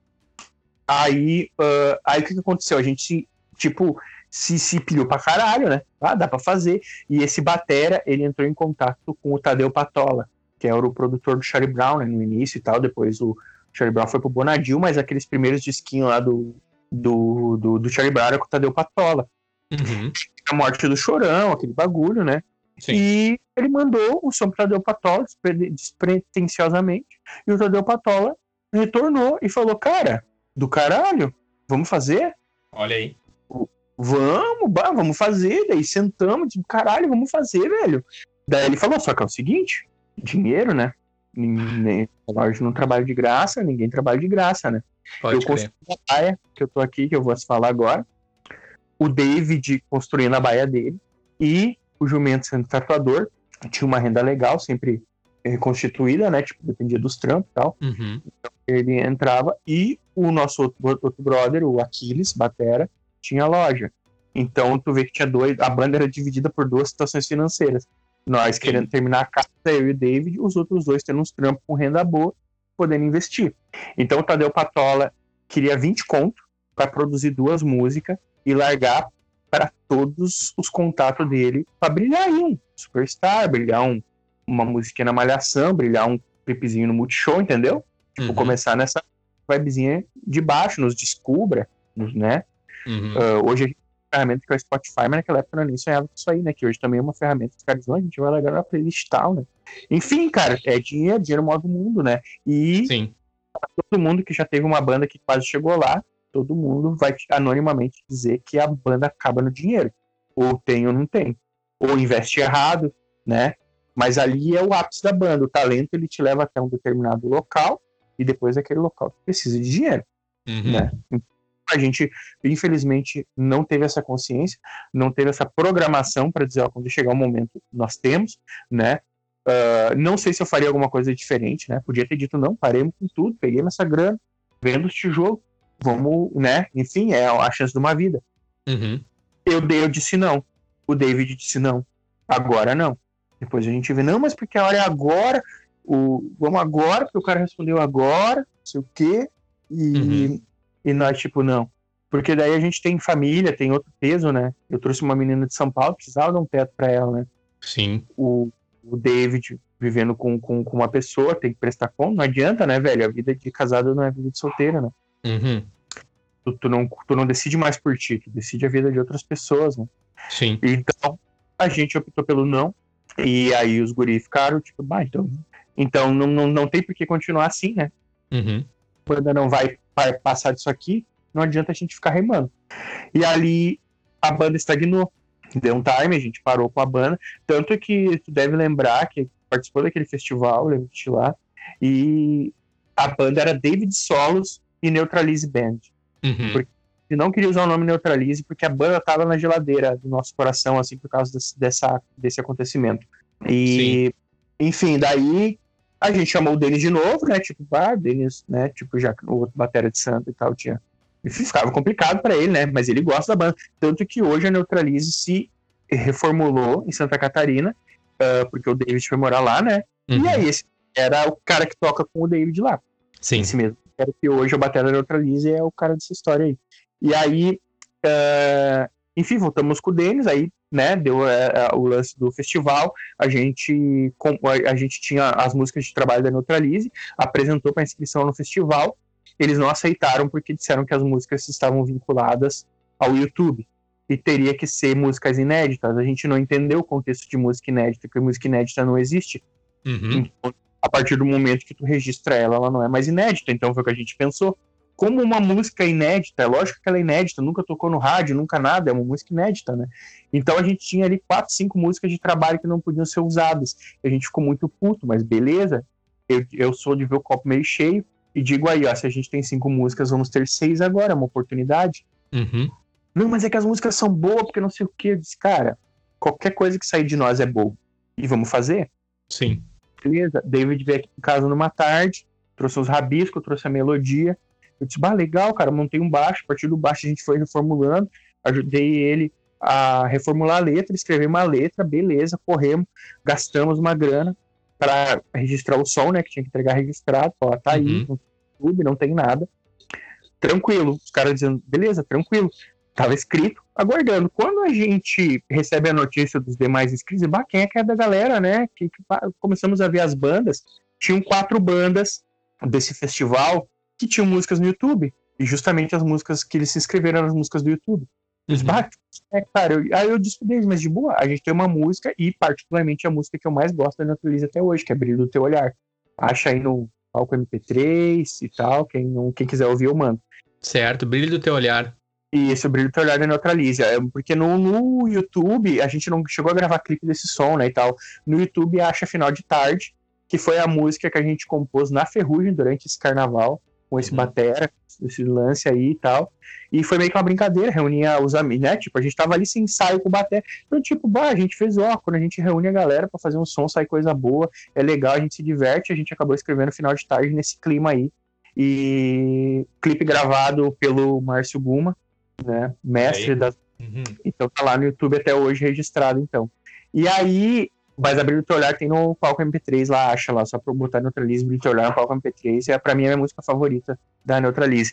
aí, uh, aí o que, que aconteceu? A gente, tipo, se, se pilhou pra caralho, né? Ah, dá pra fazer. E esse Batera, ele entrou em contato com o Tadeu Patola, que era o produtor do Charlie Brown, né, no início e tal. Depois o Charlie Brown foi pro Bonadil, mas aqueles primeiros disquinhos lá do, do, do, do Charlie Brown era com o Tadeu Patola. Uhum. A morte do Chorão, aquele bagulho, né? Sim. E ele mandou o som para Tadeu Patola, despretensiosamente, e o Tadeu Patola retornou e falou: Cara, do caralho, vamos fazer? Olha aí. Vamos, bah, vamos fazer. Daí sentamos, tipo, caralho, vamos fazer, velho. Daí ele falou: Só que é o seguinte: dinheiro, né? Ninguém, nós não trabalho de graça, ninguém trabalha de graça, né? Pode eu construí a baia, que eu tô aqui, que eu vou falar agora. O David construindo a baia dele. E o jumento sendo tatuador, tinha uma renda legal, sempre reconstituída, né? Tipo, dependia dos trampos e tal. Uhum. Então, ele entrava e o nosso outro, outro brother, o Aquiles, Batera, tinha loja. Então tu vê que tinha dois. A banda era dividida por duas situações financeiras. Nós Sim. querendo terminar a casa, eu e o David, os outros dois tendo uns trampos com renda boa, podendo investir. Então o Tadeu Patola queria 20 conto para produzir duas músicas e largar para todos os contatos dele para brilhar aí um superstar, brilhar um, uma musiquinha na malhação, brilhar um clipezinho no Multishow, entendeu? Tipo, uhum. começar nessa vibezinha de baixo, nos descubra, né? Uhum. Uh, hoje a gente tem uma ferramenta que é o Spotify, mas naquela época eu nem sonhava com isso aí, né? Que hoje também é uma ferramenta que caras dizem, a gente vai largar na playlist tal, né? Enfim, cara, é dinheiro, dinheiro move o mundo, né? E Sim. todo mundo que já teve uma banda que quase chegou lá, todo mundo vai anonimamente dizer que a banda acaba no dinheiro. Ou tem ou não tem. Ou investe errado, né? Mas ali é o ápice da banda. O talento ele te leva até um determinado local e depois aquele local precisa de dinheiro, uhum. né? A gente, infelizmente, não teve essa consciência, não teve essa programação para dizer, ó, quando chegar o momento, nós temos, né? Uh, não sei se eu faria alguma coisa diferente, né? Podia ter dito, não, paremos com tudo, peguei essa grana, vendo os tijolos, vamos, né? Enfim, é a chance de uma vida. Uhum. Eu, eu disse não. O David disse não. Agora não. Depois a gente vê, não, mas porque a hora é agora, o, vamos agora, porque o cara respondeu agora, não sei o quê, e, uhum. E nós, tipo, não. Porque daí a gente tem família, tem outro peso, né? Eu trouxe uma menina de São Paulo, precisava dar um teto pra ela, né? Sim. O, o David vivendo com, com, com uma pessoa, tem que prestar conta, não adianta, né, velho? A vida de casado não é vida de solteira, né? Uhum. Tu, tu, não, tu não decide mais por ti, tu decide a vida de outras pessoas, né? Sim. Então, a gente optou pelo não, e aí os guris ficaram, tipo, bah, então, então não, não, não tem por que continuar assim, né? Uhum. Quando não vai passar disso aqui, não adianta a gente ficar remando. E ali a banda estagnou. Deu um time, a gente parou com a banda. Tanto que tu deve lembrar que participou daquele festival, lembro de lá, e a banda era David Solos e Neutralize Band. Uhum. Porque não queria usar o nome Neutralize porque a banda estava na geladeira do nosso coração, assim, por causa desse, dessa, desse acontecimento. E, Sim. enfim, daí a gente chamou o Denis de novo, né? Tipo, ah, Denis, né? Tipo, já o outro batera de santo e tal tinha. E ficava complicado para ele, né? Mas ele gosta da banda. Tanto que hoje a Neutralize se reformulou em Santa Catarina, uh, porque o David foi morar lá, né? Uhum. E aí, esse era o cara que toca com o David lá. Sim. Esse mesmo. Era que hoje o Batera Neutralize é o cara dessa história aí. E aí, uh, enfim, voltamos com o Denis, aí, né, deu uh, o lance do festival, a gente, com, a, a, gente tinha as músicas de trabalho da Neutralize, apresentou para inscrição no festival, eles não aceitaram porque disseram que as músicas estavam vinculadas ao YouTube e teria que ser músicas inéditas. A gente não entendeu o contexto de música inédita, porque música inédita não existe. Uhum. Então, a partir do momento que tu registra ela, ela não é mais inédita. Então foi o que a gente pensou. Como uma música inédita, é lógico que ela é inédita, nunca tocou no rádio, nunca nada, é uma música inédita, né? Então a gente tinha ali quatro, cinco músicas de trabalho que não podiam ser usadas. A gente ficou muito puto, mas beleza. Eu, eu sou de ver o copo meio cheio e digo aí, ó, se a gente tem cinco músicas, vamos ter seis agora, é uma oportunidade. Uhum. Não, mas é que as músicas são boas, porque não sei o que. Eu disse, cara, qualquer coisa que sair de nós é boa. E vamos fazer? Sim. Beleza. David veio aqui em casa numa tarde, trouxe os rabiscos, trouxe a melodia. Eu disse, bah, legal, cara, montei um baixo. A partir do baixo a gente foi reformulando. Ajudei ele a reformular a letra, escrever uma letra, beleza, corremos, gastamos uma grana para registrar o som, né, que tinha que entregar registrado, ó, tá aí, uhum. no YouTube, não tem nada. Tranquilo, os caras dizendo, beleza, tranquilo. Tava escrito, aguardando. Quando a gente recebe a notícia dos demais inscritos, bah, quem é que é da galera, né? Que, que, começamos a ver as bandas. Tinham quatro bandas desse festival que tinham músicas no YouTube. E justamente as músicas que eles se inscreveram eram as músicas do YouTube. Uhum. bah, é, cara, eu, aí eu disse deles, mas de boa, a gente tem uma música, e particularmente a música que eu mais gosto da Natureza até hoje, que é Brilho do Teu Olhar. Acha aí no palco MP3 e tal, quem, não, quem quiser ouvir eu mando. Certo, Brilho do Teu Olhar. E esse brilho do teu olhar da neutraliza. É, porque no, no YouTube, a gente não chegou a gravar clipe desse som, né, e tal. No YouTube, acha Final de Tarde, que foi a música que a gente compôs na Ferrugem durante esse carnaval, com esse uhum. batera, esse lance aí e tal. E foi meio que uma brincadeira, reunia os amigos, né? Tipo, a gente tava ali sem ensaio com o batera. Então, tipo, bah, a gente fez, ó, quando a gente reúne a galera para fazer um som, sai coisa boa, é legal, a gente se diverte, a gente acabou escrevendo Final de Tarde nesse clima aí. E clipe gravado pelo Márcio Guma, né? Mestre da. Uhum. Então tá lá no YouTube até hoje registrado, então. E aí, mas abrir o teu olhar tem no palco MP3 lá, acha lá, só pra botar Neutralize, abrir o teu olhar no palco MP3, é pra mim é a minha música favorita da Neutralize.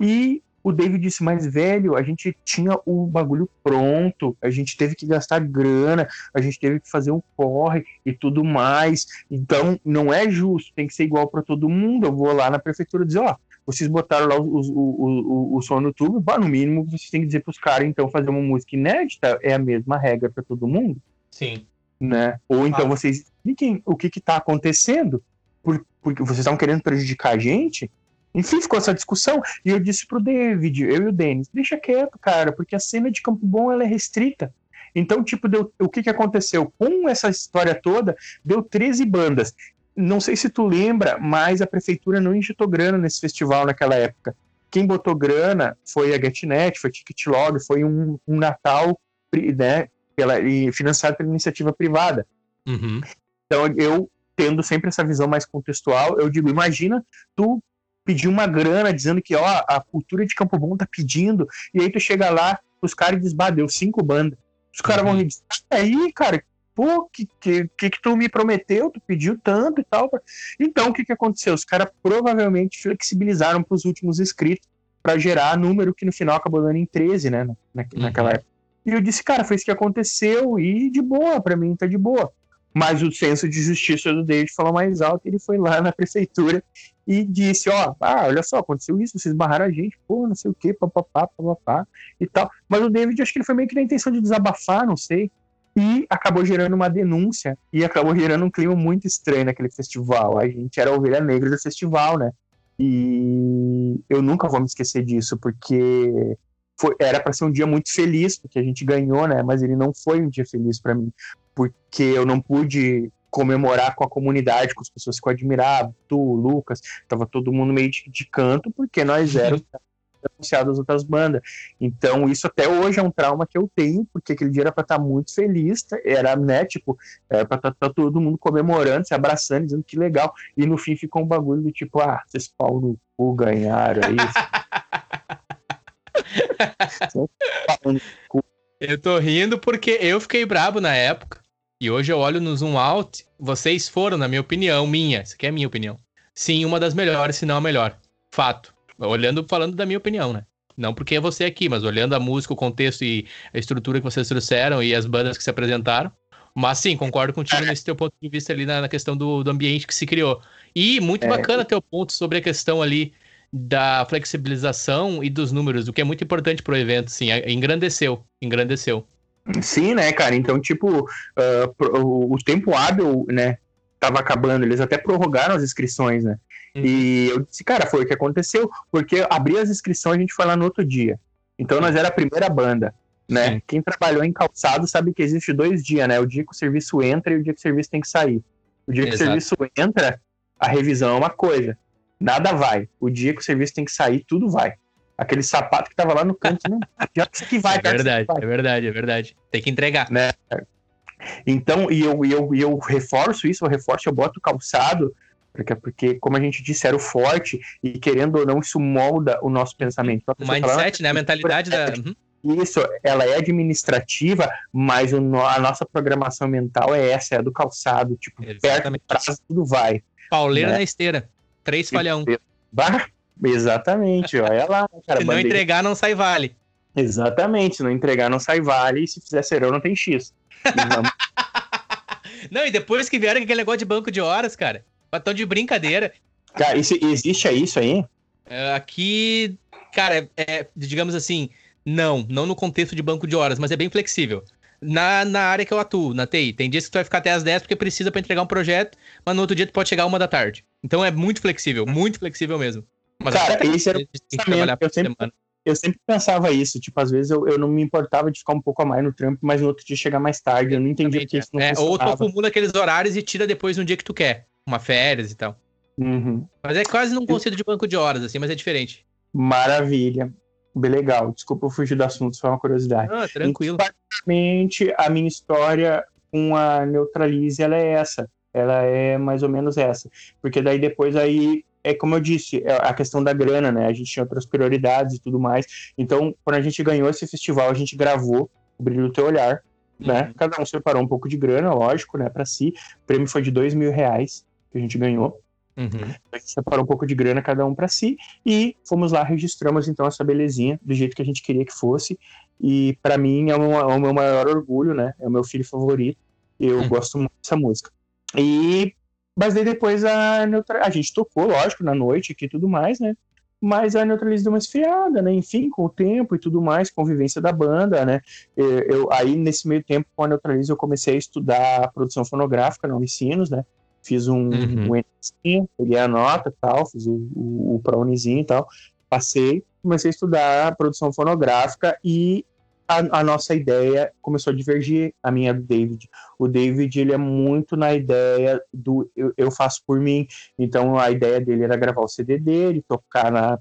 E o David disse, mas velho, a gente tinha o bagulho pronto, a gente teve que gastar grana, a gente teve que fazer um corre e tudo mais. Então, não é justo, tem que ser igual para todo mundo. Eu vou lá na prefeitura dizer, ó, vocês botaram lá o, o, o, o som no YouTube, bah, no mínimo vocês têm que dizer pros caras, então, fazer uma música inédita é a mesma regra para todo mundo. Sim. Né? Ou então ah. vocês expliquem o que que tá acontecendo, por, porque vocês estão querendo prejudicar a gente, enfim, ficou essa discussão. E eu disse pro David, eu e o Denis, deixa quieto, cara, porque a cena de Campo Bom ela é restrita. Então, tipo, deu, o que, que aconteceu? Com essa história toda, deu 13 bandas. Não sei se tu lembra, mas a prefeitura não injetou grana nesse festival naquela época. Quem botou grana foi a GetNet, foi Ticketlog, foi um, um Natal né, pela, e financiado pela iniciativa privada. Uhum. Então, eu tendo sempre essa visão mais contextual, eu digo, imagina tu pedir uma grana dizendo que ó, a cultura de Campo Bom tá pedindo, e aí tu chega lá, os caras desbadeu cinco bandas. Os caras uhum. vão dizer, aí, cara, pô, que, que, que, que tu me prometeu, tu pediu tanto e tal. Então, o que que aconteceu? Os caras provavelmente flexibilizaram para os últimos inscritos para gerar número que no final acabou dando em 13, né, na, naquela uhum. época. E eu disse, cara, foi isso que aconteceu e de boa, para mim tá de boa. Mas o senso de justiça do David falou mais alto, ele foi lá [laughs] na prefeitura e disse, ó, ah, olha só, aconteceu isso, vocês barraram a gente, pô, não sei o que, papapá, papapá e tal. Mas o David, acho que ele foi meio que na intenção de desabafar, não sei, e acabou gerando uma denúncia e acabou gerando um clima muito estranho naquele festival. A gente era a ovelha negra do festival, né? E eu nunca vou me esquecer disso, porque foi, era para ser um dia muito feliz, porque a gente ganhou, né? Mas ele não foi um dia feliz para mim, porque eu não pude comemorar com a comunidade, com as pessoas que eu admirava, tu, Lucas, tava todo mundo meio de, de canto, porque nós uhum. éramos anunciados as outras bandas. Então, isso até hoje é um trauma que eu tenho, porque aquele dia era pra estar tá muito feliz, tá? era, né, tipo, era pra estar tá, tá todo mundo comemorando, se abraçando, dizendo que legal. E no fim ficou um bagulho do tipo, ah, vocês pau no cu ganharam, é isso. [laughs] eu tô rindo porque eu fiquei brabo na época. E hoje eu olho no zoom out, vocês foram, na minha opinião, minha, isso aqui é a minha opinião. Sim, uma das melhores, se não a melhor. Fato. Olhando, falando da minha opinião, né? Não porque é você aqui, mas olhando a música, o contexto e a estrutura que vocês trouxeram e as bandas que se apresentaram. Mas sim, concordo contigo nesse teu ponto de vista ali na, na questão do, do, ambiente que se criou. E muito é. bacana teu ponto sobre a questão ali da flexibilização e dos números, o que é muito importante para o evento, sim, engrandeceu, engrandeceu. Sim, né, cara? Então, tipo, uh, o, tempo hábil, né, tava acabando, eles até prorrogaram as inscrições, né? Uhum. E eu disse, cara, foi o que aconteceu, porque abrir as inscrições a gente foi lá no outro dia. Então nós era a primeira banda, né? Sim. Quem trabalhou em calçado sabe que existe dois dias, né? O dia que o serviço entra e o dia que o serviço tem que sair. O dia que Exato. o serviço entra, a revisão é uma coisa. Nada vai. O dia que o serviço tem que sair, tudo vai aquele sapato que tava lá no canto, não já que vai. É verdade, vai. é verdade, é verdade. Tem que entregar. Né? Então, e eu, e eu, e eu reforço isso, eu reforço, eu boto calçado, porque, porque, como a gente disse, era o forte, e querendo ou não, isso molda o nosso pensamento. Então, o mindset, né? A mentalidade da. Uhum. Isso, ela é administrativa, mas o, a nossa programação mental é essa, é a do calçado, tipo, Exatamente. perto do prazo, tudo vai. Pauleira né? na esteira. Três falha um. Bah, [laughs] Exatamente, olha lá. Cara, se não bandeira... entregar, não sai vale. Exatamente, se não entregar, não sai vale, e se fizer serão, não tem X. [laughs] Não, e depois que vieram aquele negócio de banco de horas, cara, tão de brincadeira. Cara, isso, existe isso aí? É, aqui, cara, é, é, digamos assim, não, não no contexto de banco de horas, mas é bem flexível. Na, na área que eu atuo, na TI, tem dias que tu vai ficar até as 10 porque precisa para entregar um projeto, mas no outro dia tu pode chegar uma da tarde. Então é muito flexível, muito flexível mesmo. Mas Cara, esse era o pensamento. Eu sempre, eu sempre pensava isso. Tipo, às vezes eu, eu não me importava de ficar um pouco a mais no trampo, mas no outro dia chegar mais tarde. Eu não entendia que isso não é, Ou tu acumula aqueles horários e tira depois no dia que tu quer. Uma férias e tal. Uhum. Mas é quase num conceito de banco de horas, assim, mas é diferente. Maravilha. Bem legal. Desculpa eu fugir do assunto, só uma curiosidade. Ah, tranquilo. Basicamente, a minha história com a Neutralize, ela é essa. Ela é mais ou menos essa. Porque daí depois aí é como eu disse, é a questão da grana, né? A gente tinha outras prioridades e tudo mais. Então, quando a gente ganhou esse festival, a gente gravou o Brilho do Teu Olhar, né? Uhum. Cada um separou um pouco de grana, lógico, né, para si. O prêmio foi de dois mil reais que a gente ganhou. Uhum. A gente separou um pouco de grana cada um para si e fomos lá, registramos então essa belezinha do jeito que a gente queria que fosse. E para mim é, uma, é, o meu maior orgulho, né? É o meu filho favorito. Eu uhum. gosto muito dessa música. E mas daí depois a, a gente tocou, lógico, na noite aqui e tudo mais, né? mas a Neutralize deu uma esfriada, né? Enfim, com o tempo e tudo mais, convivência da banda, né? Eu, eu, aí, nesse meio tempo, com a Neutralize, eu comecei a estudar produção fonográfica na Unicinos, né? Fiz um, uhum. um peguei a nota tal, fiz o, o, o Unizinho e tal, passei, comecei a estudar produção fonográfica e a, a, nossa ideia começou a divergir, a minha do David. O David, ele é muito na ideia do eu, eu faço por mim. Então, a ideia dele era gravar o CD dele, tocar na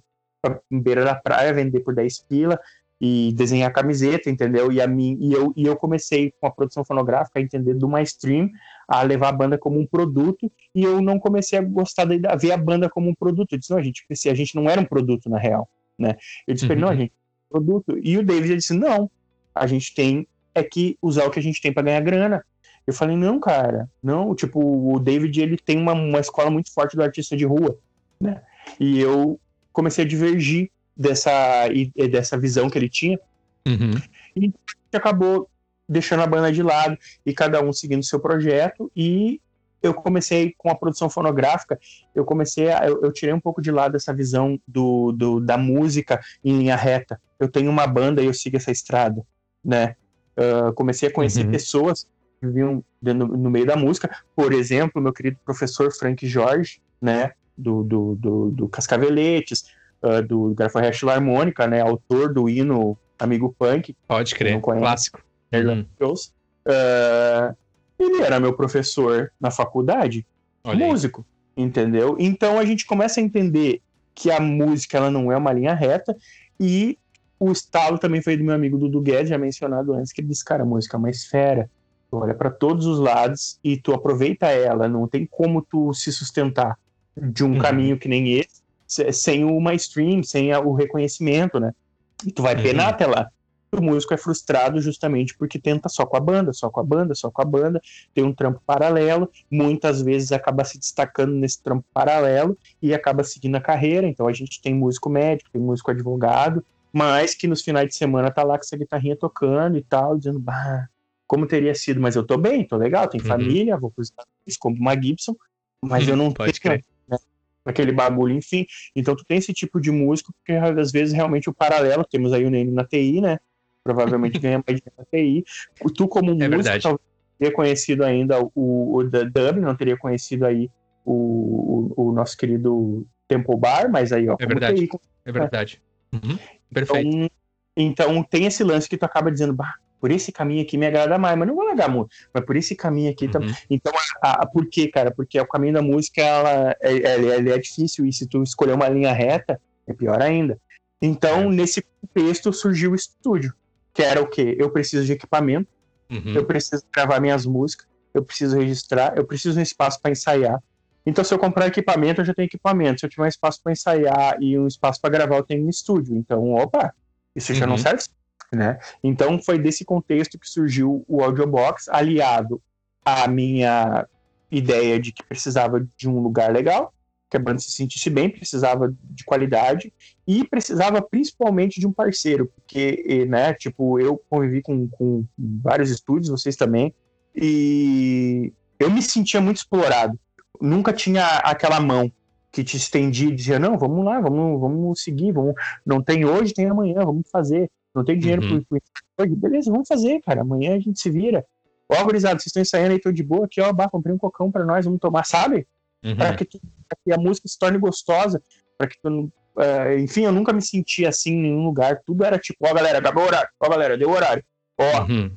beira da praia, vender por 10 pila e desenhar camiseta, entendeu? E, a mim, e, eu, e eu comecei com a produção fonográfica a entender do my stream, a levar a banda como um produto, e eu não comecei a gostar de ver a banda como um produto. Eu disse, não, a gente, a gente não era um produto, na real, né? Eu disse, uhum. não, a uhum. gente produto. E o David disse: não, a gente tem é que usar o que a gente tem para ganhar grana. Eu falei, não, cara, não, tipo, o David, ele tem uma, uma escola muito forte do artista de rua, né? E eu comecei a divergir dessa, dessa visão que ele tinha. Uhum. E acabou deixando a banda de lado e cada um seguindo seu projeto e eu comecei com a produção fonográfica, eu comecei a, eu, eu, tirei um pouco de lado essa visão do, do, da música em linha reta. Eu tenho uma banda e eu sigo essa estrada, né? Uh, comecei a conhecer uhum. pessoas que viviam no, no, meio da música, por exemplo, meu querido professor Frank Jorge, né? Do, do, do, do Cascaveletes, uh, do Graforrest Harmônica, né? Autor do hino Amigo Punk. Pode crer, clássico. Uhum. Uh, ele era meu professor na faculdade, Olha músico, aí. entendeu? Então a gente começa a entender que a música ela não é uma linha reta e o estalo também foi do meu amigo Dudu Guedes, já mencionado antes, que ele disse, cara, a música é uma esfera, tu olha para todos os lados e tu aproveita ela, não tem como tu se sustentar de um uhum. caminho que nem esse, sem o mainstream, sem o reconhecimento, né? E tu vai uhum. penar até lá o músico é frustrado justamente porque tenta só com a banda, só com a banda, só com a banda, tem um trampo paralelo, muitas vezes acaba se destacando nesse trampo paralelo e acaba seguindo a carreira. Então a gente tem músico médico, tem músico advogado, mas que nos finais de semana tá lá com essa guitarrinha tocando e tal, dizendo, bah, como teria sido, mas eu tô bem, tô legal, tenho uhum. família, vou pros Estados Unidos, uma Gibson, mas eu não Pode tenho né, aquele bagulho, enfim. Então tu tem esse tipo de músico, porque às vezes realmente o paralelo, temos aí o Nene na TI, né? Provavelmente ganha mais dinheiro na TI. Tu, como é músico, verdade. talvez teria conhecido ainda o, o Dub, não teria conhecido aí o, o, o, nosso querido Temple Bar, mas aí, ó. É verdade. TI, é verdade. Uhum. Perfeito. Então, então, tem esse lance que tu acaba dizendo, bah, por esse caminho aqui me agrada mais, mas não vou largar muito, mas por esse caminho aqui uhum. também. Então, a, a, por quê, cara? Porque o caminho da música, ela, ela, ela, é difícil, e se tu escolher uma linha reta, é pior ainda. Então, é. nesse contexto, surgiu o estúdio que era o quê? Eu preciso de equipamento, uhum. eu preciso gravar minhas músicas, eu preciso registrar, eu preciso de um espaço para ensaiar. Então, se eu comprar equipamento, eu já tenho equipamento. Se eu tiver um espaço para ensaiar e um espaço para gravar, eu tenho um estúdio. Então, opa, isso uhum. já não uhum. serve, né? Então, foi desse contexto que surgiu o Audiobox, aliado à minha ideia de que precisava de um lugar legal, que a banda se sentisse bem, precisava de qualidade e precisava principalmente de um parceiro, porque, né, tipo, eu convivi com, com vários estúdios, vocês também, e eu me sentia muito explorado. Nunca tinha aquela mão que te estendia e dizia, não, vamos lá, vamos, vamos seguir, vamos, não tem hoje, tem amanhã, vamos fazer. Não tem dinheiro uhum. hoje, beleza, vamos fazer, cara, amanhã a gente se vira. Ó, gurizada, vocês estão ensaiando aí, tô de boa aqui, ó, bah, comprei um cocão pra nós, vamos tomar, sabe? Uhum. Para que, que, a música se torne gostosa, para que tu, uh, enfim, eu nunca me senti assim em nenhum lugar, tudo era tipo, ó galera, acabou o horário, ó galera, deu horário, ó, uhum.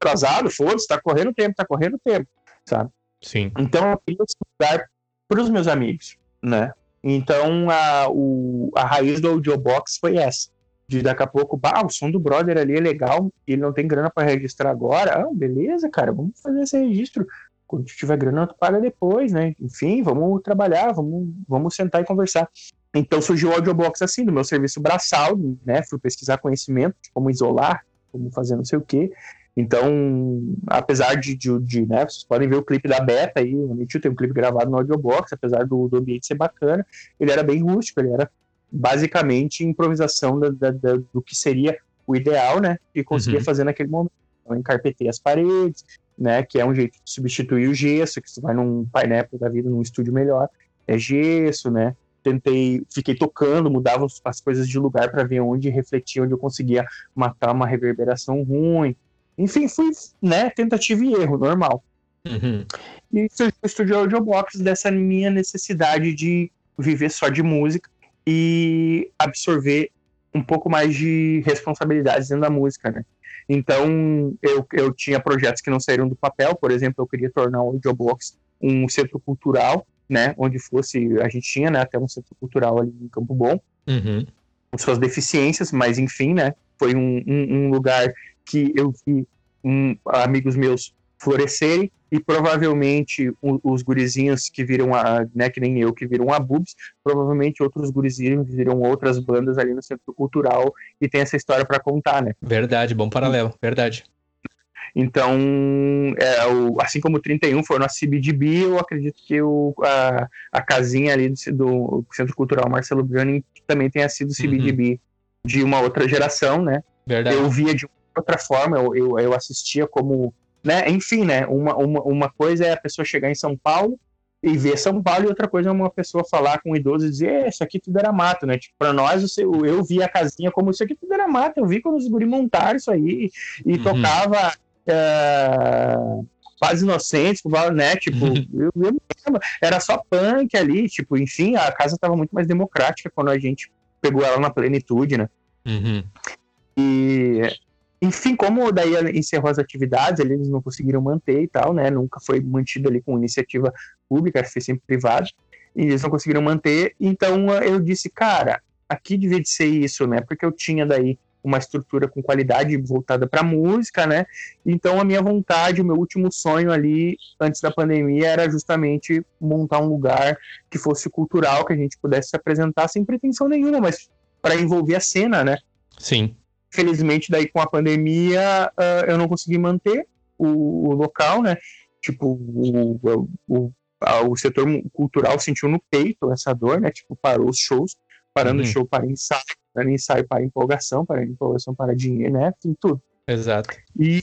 atrasado, foda-se, tá correndo tempo, tá correndo tempo, sabe? Sim. Então eu queria esse lugar pros meus amigos, né? Então a, o, a raiz do audiobox foi essa. De daqui a pouco, bah, o som do brother ali é legal, ele não tem grana para registrar agora. Ah, beleza, cara, vamos fazer esse registro quando tiver grana, tu paga depois, né? Enfim, vamos trabalhar, vamos, vamos sentar e conversar. Então surgiu o Audiobox assim, do meu serviço braçal, né? Fui pesquisar conhecimento, como isolar, como fazer não sei o quê. Então, apesar de, de, de, né, vocês podem ver o clipe da Beta aí, o Nietzsche tem um clipe gravado no Audiobox, apesar do, do ambiente ser bacana, ele era bem rústico, ele era basicamente improvisação da, da, da, do que seria o ideal, né, que conseguia uhum. fazer naquele momento. Então, encarpetei as paredes, né, que é um jeito de substituir o gesso, que você vai num pineapple da vida, num estúdio melhor, é gesso, né, tentei, fiquei tocando, mudava as coisas de lugar para ver onde refletia, onde eu conseguia matar uma reverberação ruim, enfim, fui, né, tentativa e erro, normal. Uhum. E surgiu o Studio Audiobox dessa minha necessidade de viver só de música e absorver um pouco mais de responsabilidades dentro da música, né? Então, eu, eu tinha projetos que não saíram do papel, por exemplo, eu queria tornar o Audiobox um centro cultural, né, onde fosse, a gente tinha, né, até um centro cultural ali em Campo Bom, uhum. com suas deficiências, mas enfim, né, foi um, um, um lugar que eu vi um, amigos meus florescerem e provavelmente um, os gurizinhos que viram a, né, que nem eu, que viram a Boobs, provavelmente outros gurizinhos viram outras bandas ali no Centro Cultural e tem essa história para contar, né? Verdade, bom paralelo, verdade. Então, é, o, assim como o 31 foi na CBDB, eu acredito que o, a, a casinha ali do, do Centro Cultural Marcelo Bruni também tenha sido CBDB uhum. de uma outra geração, né? Verdade. Eu via de outra forma, eu, eu, eu assistia como. Né? Enfim, né? Uma, uma, uma coisa é a pessoa chegar em São Paulo e ver São Paulo, e outra coisa é uma pessoa falar com um idoso e dizer, isso aqui tudo era mato, né? Tipo, pra nós, eu, eu vi a casinha como isso aqui tudo era mato, eu vi quando os guri montaram isso aí e uhum. tocava uh, quase inocentes, né? Tipo, eu, eu era só punk ali, tipo, enfim, a casa estava muito mais democrática quando a gente pegou ela na plenitude, né? Uhum. E enfim, como daí encerrou as atividades, eles não conseguiram manter e tal, né? Nunca foi mantido ali com iniciativa pública, foi sempre privado, e eles não conseguiram manter. Então eu disse, cara, aqui devia de ser isso, né? Porque eu tinha daí uma estrutura com qualidade voltada para música, né? Então a minha vontade, o meu último sonho ali antes da pandemia era justamente montar um lugar que fosse cultural, que a gente pudesse se apresentar sem pretensão nenhuma, mas para envolver a cena, né? Sim. Felizmente, daí com a pandemia, uh, eu não consegui manter o, o local, né? Tipo, o, o, o, setor cultural sentiu no peito essa dor, né? Tipo, parou os shows, parando uhum. o show para ensaio, para ensaio para empolgação, para empolgação para dinheiro, né? Tem tudo. Exato. E,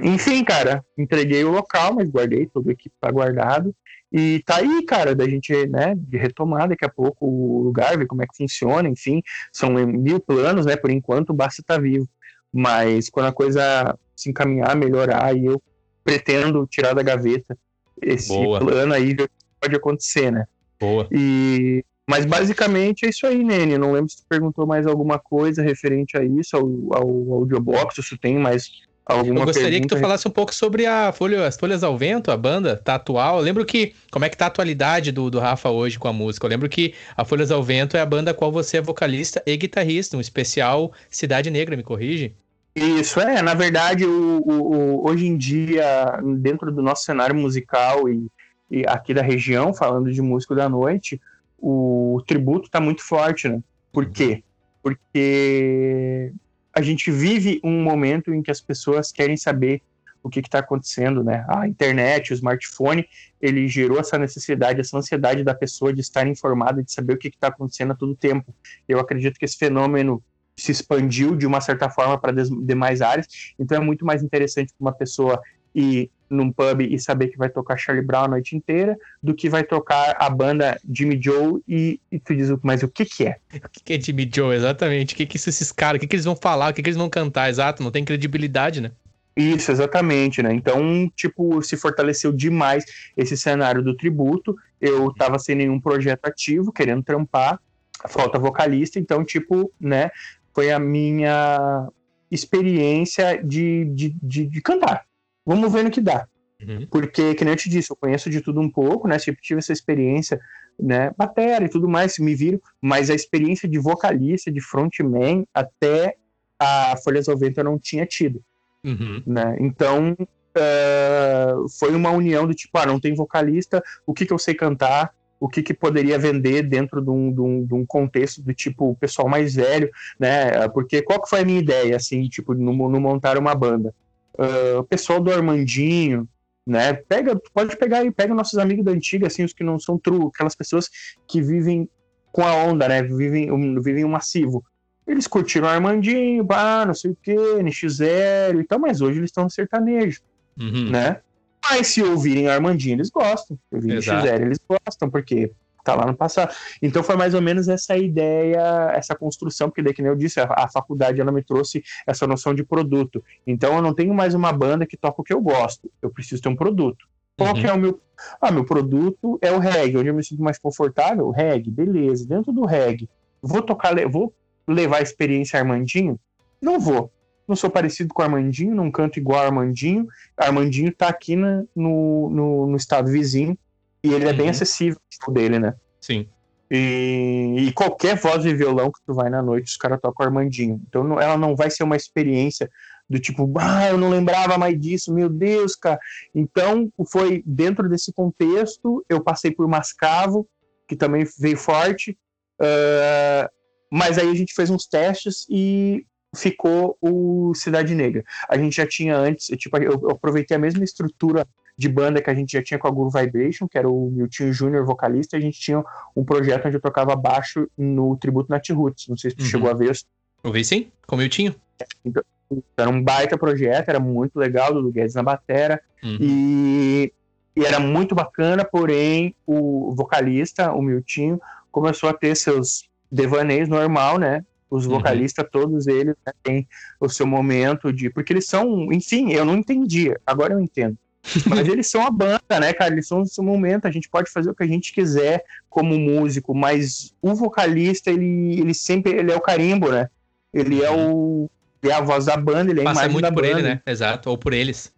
enfim, cara, entreguei o local, mas guardei, todo o equipe tá guardado. E tá aí, cara, da gente, né, de retomar daqui a pouco o lugar, ver como é que funciona, enfim, são mil planos, né, por enquanto basta estar tá vivo. Mas quando a coisa se encaminhar, melhorar, e eu pretendo tirar da gaveta esse Boa. plano aí, ver o que pode acontecer, né. Boa. E mas basicamente é isso aí, Nene. Não lembro se tu perguntou mais alguma coisa referente a isso, ao, ao audiobox, se tem mais Alguma eu gostaria que tu falasse um pouco sobre a Folha, as Folhas ao Vento, a banda, tá atual. Eu lembro que. Como é que tá a atualidade do, do Rafa hoje com a música? Eu lembro que a Folhas ao Vento é a banda qual você é vocalista e guitarrista, um especial Cidade Negra, me corrige? Isso, é. Na verdade, o, o, o hoje em dia, dentro do nosso cenário musical e, e aqui da região, falando de músico da noite, o tributo tá muito forte, né? Por quê? Porque a gente vive um momento em que as pessoas querem saber o que está acontecendo, né? A internet, o smartphone, ele gerou essa necessidade, essa ansiedade da pessoa de estar informada, de saber o que está acontecendo a todo tempo. Eu acredito que esse fenômeno se expandiu de uma certa forma para demais áreas, então é muito mais interessante para uma pessoa ir num pub e saber que vai tocar Charlie Brown a noite inteira, do que vai tocar a banda Jimmy Joe e, e tu diz, mas o que que é? [laughs] O que, que é Jimmy Joe, exatamente? O que que esses caras, o que que eles vão falar, o que que eles vão cantar, exato, não tem credibilidade, né? Isso, exatamente, né? Então, tipo, se fortaleceu demais esse cenário do tributo. Eu tava sem nenhum projeto ativo, querendo trampar, falta vocalista, então, tipo, né, foi a minha experiência de, de, de, de cantar vamos ver no que dá. Uhum. Porque, que nem eu te disse, eu conheço de tudo um pouco, né? Sempre tive essa experiência, né? Bateria e tudo mais, me viram, mas a experiência de vocalista, de frontman, até a Folhas ao Vento eu não tinha tido. Uhum. Né? Então, uh, foi uma união do tipo, ah, não tem vocalista, o que, que eu sei cantar, o que, que poderia vender dentro de um, de, um, de um, contexto do tipo o pessoal mais velho, né? Porque qual que foi a minha ideia, assim, tipo, no, no montar uma banda? Uh, o pessoal do Armandinho, né? Pega, pode pegar e pega nossos amigos da antiga, assim, os que não são true, aquelas pessoas que vivem com a onda, né? Vivem, um, vivem um massivo. Eles curtiram o Armandinho, bah, não sei o que, NX0 e tal, mas hoje eles estão no sertanejo, uhum. né? Mas se ouvirem Armandinho, eles gostam. Se ouvirem NX0, eles gostam, porque tá lá no passado. Então foi mais ou menos essa ideia, essa construção, porque daí, que nem eu disse, a, a, faculdade ela me trouxe essa noção de produto. Então eu não tenho mais uma banda que toca o que eu gosto, eu preciso ter um produto. Qual uhum. que é o meu... Ah, meu produto é o reggae, onde eu me sinto mais confortável, o reggae, beleza. Dentro do reggae, vou tocar, vou levar a experiência Armandinho? Não vou. Não sou parecido com o Armandinho, não canto igual Armandinho. Armandinho tá aqui na, no, no, no estado vizinho, e ele uhum. é bem uhum. acessível o dele, né? Sim. E, e, qualquer voz de violão que tu vai na noite, os caras tocam Armandinho. Então não, ela não vai ser uma experiência do tipo, ah, eu não lembrava mais disso, meu Deus, cara. Então foi dentro desse contexto, eu passei por Mascavo, que também veio forte, uh, mas aí a gente fez uns testes e ficou o Cidade Negra. A gente já tinha antes, tipo, eu, eu aproveitei a mesma estrutura de banda que a gente já tinha com a Guru Vibration, que era o Milton Júnior vocalista, e a gente tinha um projeto onde eu tocava baixo no tributo Nat Roots. Não sei se tu uhum. chegou a ver. Eu vi sim, com o Miltinho. Então, era um baita projeto, era muito legal, do Guedes na batera, uhum. e, e, era muito bacana, porém o vocalista, o Miltinho, começou a ter seus devaneios normal, né? Os uhum. vocalistas, uhum. todos eles, né, têm o seu momento de. Porque eles são, enfim, eu não entendia, agora eu entendo. Mas eles são a banda, né, cara? Eles são o momento, a gente pode fazer o que a gente quiser como músico, mas o vocalista, ele, ele sempre ele é o carimbo, né? Ele é o. Ele é a voz da banda, ele é Passa a muito da por banda. ele, né? Exato, ou por eles.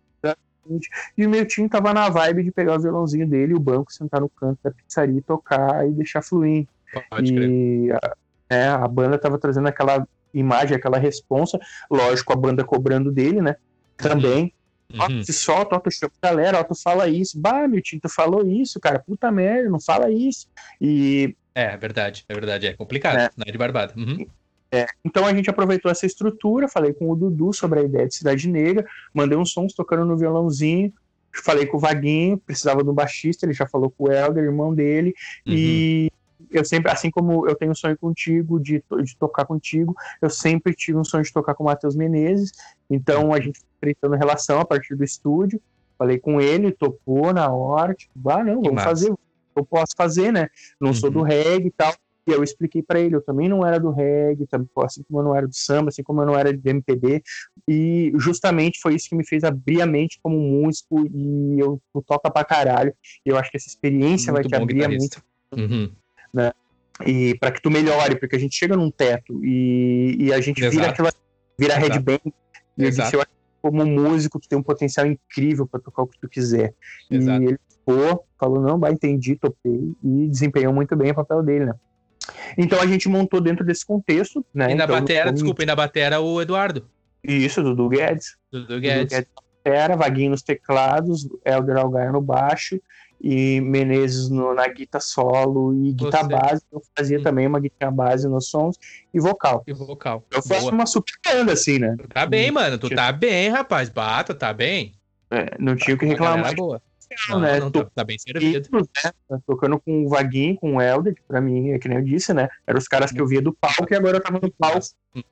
E o meu time tava na vibe de pegar o violãozinho dele, o banco, sentar no canto da pizzaria e tocar e deixar fluir. Pode e a, é, a banda tava trazendo aquela imagem, aquela responsa, lógico, a banda cobrando dele, né? Também. Ó, uhum. se solta, ó, tu chama galera, ó, tu fala isso. Bah, meu tio, tu falou isso, cara, puta merda, não fala isso. E. É, é verdade, é verdade, é complicado, é. não é de barbada. Uhum. É, então a gente aproveitou essa estrutura, falei com o Dudu sobre a ideia de Cidade Negra, mandei uns sons tocando no violãozinho, falei com o Vaguinho, precisava de um baixista, ele já falou com o Helder, irmão dele, uhum. e eu sempre, assim como eu tenho um sonho contigo de, de tocar contigo, eu sempre tive um sonho de tocar com o Matheus Menezes. Então a gente tretando relação a partir do estúdio. Falei com ele, topou na hora, tipo, ah, não, vamos fazer, eu posso fazer, né? Não uhum. sou do uhum. reggae e tal. E eu expliquei para ele, eu também não era do reggae, assim como eu não era do samba, assim como eu não era de MPB. E justamente foi isso que me fez abrir a mente como músico e eu, eu toca pra caralho. E eu acho que essa experiência muito vai te abrir a mente. Uhum né? E para que tu melhore, porque a gente chega num teto e, e a gente Exato. vira aquela vira Exato. headbang. E eu disse, eu acho que como músico tu tem um potencial incrível para tocar o que tu quiser. Exato. E ele ficou, falou, não, vai, entendi, topei, e desempenhou muito bem o papel dele, né? Então a gente montou dentro desse contexto, né? E na então, batera, desculpa, e na batera o Eduardo. Isso, Dudu Guedes. Dudu Guedes. Dudu Guedes batera, Vaguinho nos teclados, Helder Algaia no baixo, e Menezes no, na guitarra solo e guitarra base. Eu fazia hum. também uma guitarra base nos sons e vocal. E vocal. Eu faço Boa. uma super banda, assim, né? Tu tá bem, mano. Tu tá bem, rapaz. Bata, tá bem. É, não tinha o que reclamar. Boa. Não, né? não, tá, tá, bem servido. Né? Tocando com o Vaguinho, com o Helder, que pra mim, é que nem eu disse, né? Eram os caras que eu via do palco e agora eu tava no palco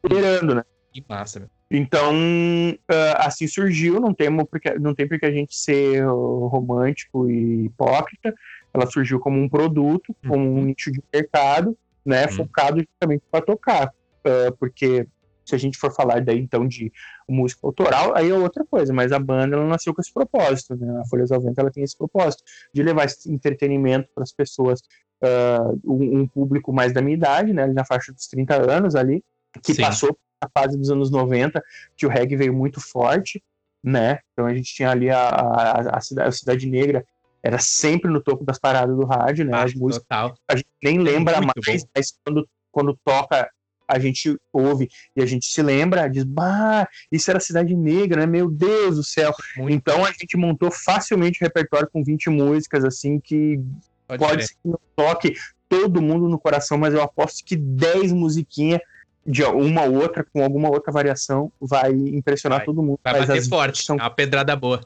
liderando, né? Que massa, meu. Então, uh, assim surgiu, não tem, porque, não tem porque a gente ser romântico e hipócrita, ela surgiu como um produto, uhum. como um nicho de mercado, né, uhum. focado justamente para tocar, uh, porque se a gente for falar daí então de música autoral, aí é outra coisa, mas a banda ela nasceu com esse propósito, né? A Folhas ao Vento ela tem esse propósito de levar esse entretenimento para as pessoas, uh, um, um, público mais da minha idade, né, na faixa dos 30 anos ali, que Sim. passou fase dos anos 90, que o reggae veio muito forte, né? Então a gente tinha ali a, a, a, cidade, a cidade Negra, era sempre no topo das paradas do rádio, né? As músicas, total. a gente nem lembra muito mais, bom. mas quando, quando toca, a gente ouve e a gente se lembra, diz, bah, isso era Cidade Negra, né? Meu Deus do céu. Muito então a gente montou facilmente o repertório com 20 músicas, assim, que pode, pode ser que não toque todo mundo no coração, mas eu aposto que 10 musiquinhas de uma ou outra, com alguma outra variação, vai impressionar Vai. todo mundo. Vai Mas bater forte. são- É uma pedrada boa.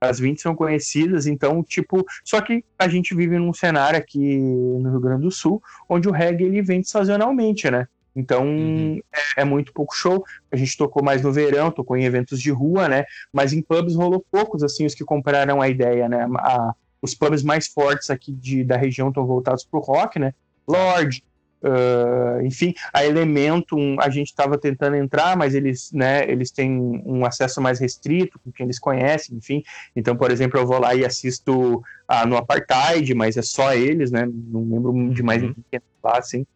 as 20 são conhecidas, então, tipo, só que a gente vive num cenário aqui no Rio Grande do Sul, onde o reggae ele vem sazonalmente, né? Então Uhum. é, é muito pouco show. A gente tocou mais no verão, tocou em eventos de rua, né? Mas em pubs rolou poucos, assim, os que compraram a ideia, né? A- os pubs mais fortes aqui de, da região estão voltados pro rock, né? Lorde, ah, enfim, a Elementum a gente estava tentando entrar, mas eles, né, eles têm um acesso mais restrito com quem eles conhecem, enfim. Então, por exemplo, eu vou lá e assisto ah, no Apartheid, mas é só eles, né? Não lembro de mais Uhum. ninguém lá, assim.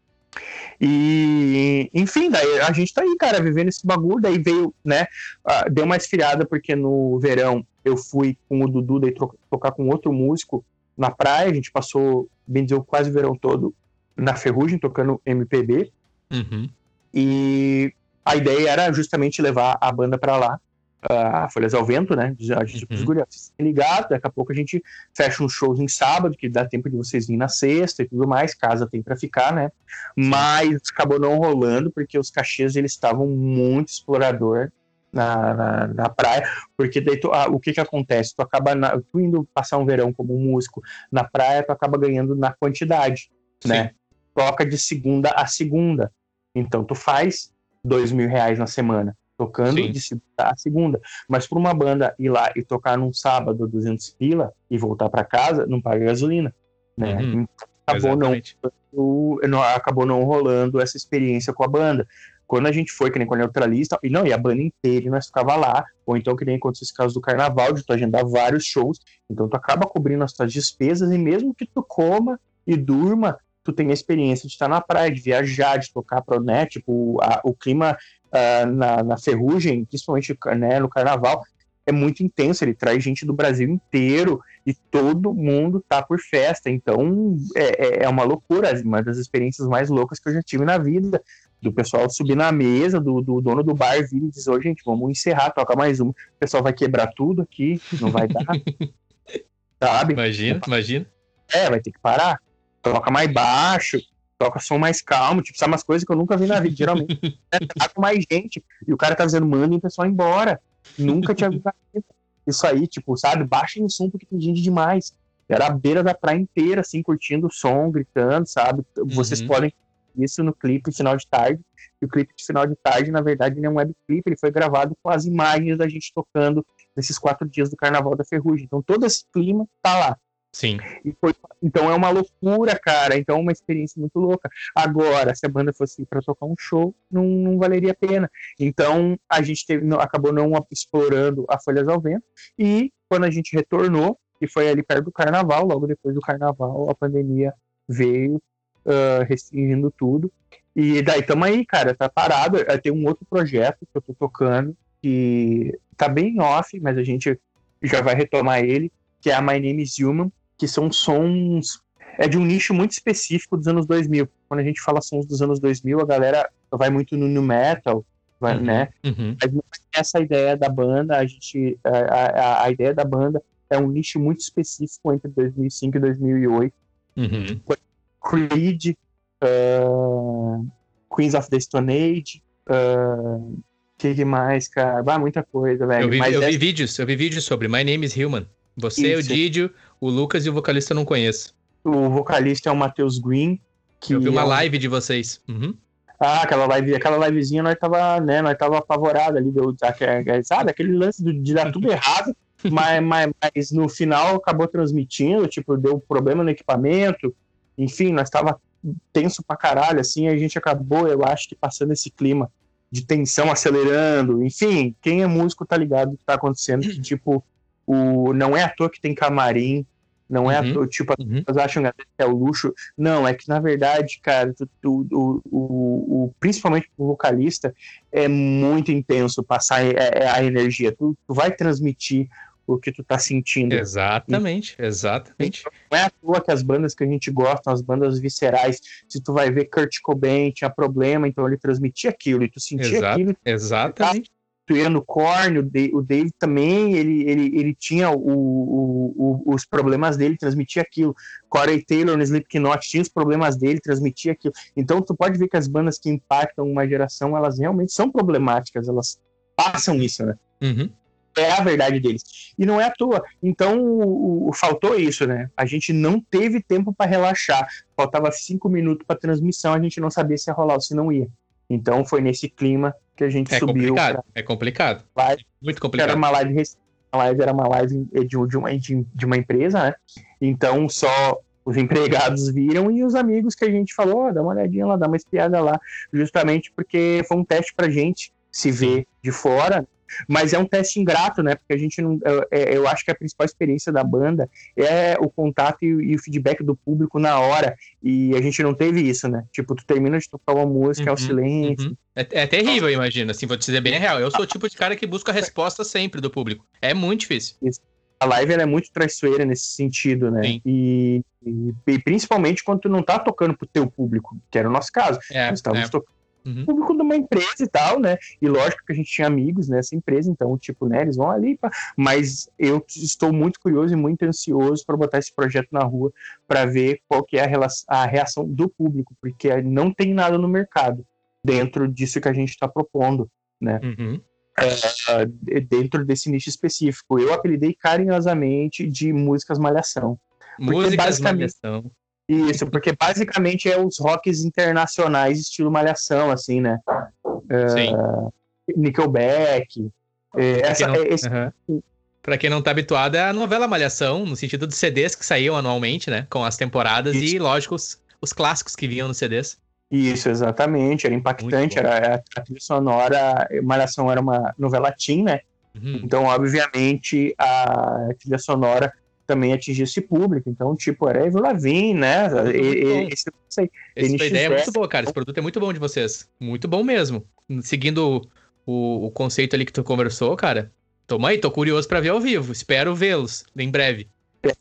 E, enfim, daí a gente tá aí, cara, vivendo esse bagulho. Daí veio, né? ah, deu uma esfriada, porque no verão eu fui com o Dudu daí tocar com outro músico na praia. A gente passou, bem dizer, quase o verão todo na Ferrugem, tocando MPB. Uhum. E a ideia era justamente levar a banda pra lá, a Folhas ao Vento, né? A gente Uhum. guri, vocês ligados, daqui a pouco a gente fecha uns shows em sábado, que dá tempo de vocês virem na sexta e tudo mais, casa tem pra ficar, né? Mas acabou não rolando, porque os cachês eles estavam muito explorador na, na, na praia, porque daí tu- ah, o que que acontece? Tu acaba, na- tu indo passar um verão como músico na praia, tu acaba ganhando na quantidade, né? Toca de segunda a segunda. Então tu faz dois mil reais na semana, tocando Sim. de segunda a segunda. Mas para uma banda ir lá e tocar num sábado 200 pila e voltar para casa, não paga gasolina, né? Uhum. Então, acabou não, Exatamente. não- acabou não rolando essa experiência com a banda. Quando a gente foi, que nem com a Neutralista, e não, e a banda inteira, e nós ficava lá, ou então que nem aconteceu esse caso do carnaval, de tu agendar vários shows, então tu acaba cobrindo as tuas despesas, e mesmo que tu coma e durma, tu tem a experiência de estar na praia, de viajar, de tocar pro, né, tipo, a- o clima ah, na, na ferrugem, principalmente né, no carnaval, é muito intenso, ele traz gente do Brasil inteiro, e todo mundo tá por festa, então é, é- é uma loucura, uma das experiências mais loucas que eu já tive na vida, do pessoal subir na mesa, do, do dono do bar vir e dizer, ô gente, vamos encerrar, toca mais uma, o pessoal vai quebrar tudo aqui, não vai dar, [laughs] sabe? Imagina, imagina. É, vai ter que parar, toca mais baixo, toca som mais calmo, tipo, sabe umas coisas que eu nunca vi na vida, geralmente, [laughs] né, tá com mais gente, e o cara tá dizendo, mandem o pessoal embora, nunca tinha visto isso aí, tipo, sabe, baixem o som porque tem gente demais, era a beira da praia inteira, assim, curtindo o som, gritando, sabe, vocês Uhum. podem ver isso no clipe final de tarde, e o clipe de final de tarde, na verdade, ele é um webclip, ele foi gravado com as imagens da gente tocando nesses quatro dias do Carnaval da Ferrugem, então todo esse clima tá lá, Sim. foi- então é uma loucura, cara. Então é uma experiência muito louca. Agora, se a banda fosse para tocar um show, não, não valeria a pena. Então a gente teve, acabou não explorando a Folhas ao Vento. E quando a gente retornou, e foi ali perto do carnaval, logo depois do carnaval, a pandemia veio ah, restringindo tudo. E daí tamo aí, cara, tá parado. Tenho um outro projeto que eu tô tocando, que tá bem off, mas a gente já vai retomar ele, que é a My Name is Human, que são sons. É de um nicho muito específico dos anos 2000. Quando a gente fala sons dos anos 2000, a galera vai muito no new metal, vai, Uhum. né? Uhum. Mas é essa ideia da banda, a gente. A, a, a ideia da banda é um nicho muito específico entre 2005 e 2008. Uhum. Creed, ah, Queens of the Stone Age. O que, mais, cara? Vai, muita coisa, velho. Eu vi, eu vi essa- vídeos, eu vi vídeos sobre My Name is Human. Você, o Isso. Didio, o Lucas e o vocalista eu não conheço. o vocalista é o Matheus Green. Que Eu vi uma é live de vocês. Uhum. Ah, aquela live, aquela livezinha nós tava, né, nós tava apavorado ali, deu, aque- sabe, aquele lance de dar tudo [laughs] errado, mas, mas, mas no final acabou transmitindo, tipo, deu problema no equipamento, enfim, nós tava tenso pra caralho, assim, a gente acabou, eu acho que passando esse clima de tensão acelerando, enfim, quem é músico tá ligado do que tá acontecendo, que, tipo, o, não é à toa que tem camarim, não é Uhum. à toa, tipo, as Uhum. pessoas acham que é o luxo. Não, é que na verdade, cara, tu- tu- o, o, o- principalmente o vocalista, é muito intenso passar é- é a energia. Tu, tu vai transmitir o que tu tá sentindo. Exatamente, exatamente. Não é à toa que as bandas que a gente gosta, as bandas viscerais, se tu vai ver Kurt Cobain tinha problema, então ele transmitia aquilo, e tu sentia Exato. aquilo, Exatamente. Ia no Korn, o, Dave também, ele, ele, ele tinha o, o, o, os problemas dele, transmitia aquilo. Corey Taylor no Slipknot tinha os problemas dele, transmitia aquilo. Então tu pode ver que as bandas que impactam uma geração, elas realmente são problemáticas, elas passam isso, né? Uhum. É a verdade deles. E não é à toa. Então, o, o faltou isso, né? A gente não teve tempo para relaxar. Faltava cinco minutos para transmissão, a gente não sabia se ia rolar ou se não ia. Então, foi nesse clima que a gente é subiu. Complicado. É complicado. Live. Muito complicado. Era uma live, a live era uma live de, uma, de, de uma empresa, né? Então, só os empregados viram e os amigos que a gente falou, oh, dá uma olhadinha lá, dá uma espiada lá, justamente porque foi um teste pra gente se ver de fora, mas é um teste ingrato, né? Porque a gente não. Eu, é, eu acho que a principal experiência da banda é o contato e, e, o feedback do público na hora. E a gente não teve isso, né? Tipo, tu termina de tocar uma música, uhum, é o silêncio. Uhum. É, é, terrível, imagina. Assim, vou te dizer bem real. Eu sou o tipo de cara que busca a resposta sempre do público. É muito difícil. Isso. A live é muito traiçoeira nesse sentido, né? E, e, e, principalmente quando tu não tá tocando pro teu público, que era o nosso caso. É, Nós estávamos é. tocando uhum. público de uma empresa e tal, né? E lógico que a gente tinha amigos nessa empresa, então, tipo, né, eles vão ali, pra... mas eu estou muito curioso e muito ansioso para botar esse projeto na rua para ver qual que é a, relação, a reação do público, porque não tem nada no mercado dentro disso que a gente está propondo, né? Uhum. É, dentro desse nicho específico. Eu apelidei carinhosamente de músicas malhação. Músicas malhação. Isso, porque basicamente é os rocks internacionais estilo malhação, assim, né? Sim. Uh, Nickelback. É, essa, não, é, esse... uhum. Pra quem não tá habituado, é a novela Malhação, no sentido de CDs que saíam anualmente, né? Com as temporadas Isso. e, lógico, os, os, clássicos que vinham nos CDs. Isso, exatamente. Era impactante. Era, a trilha sonora. Malhação era uma novela teen, né? Uhum. Então, obviamente, a trilha sonora também atingir esse público. Então, tipo, era Ever Lavigne, né? Esse, esse, essa ideia é muito boa, cara. Esse produto é muito bom de vocês. Muito bom mesmo. Seguindo o, o conceito ali que tu conversou, cara. Toma aí, tô curioso para ver ao vivo. Espero vê-los em breve.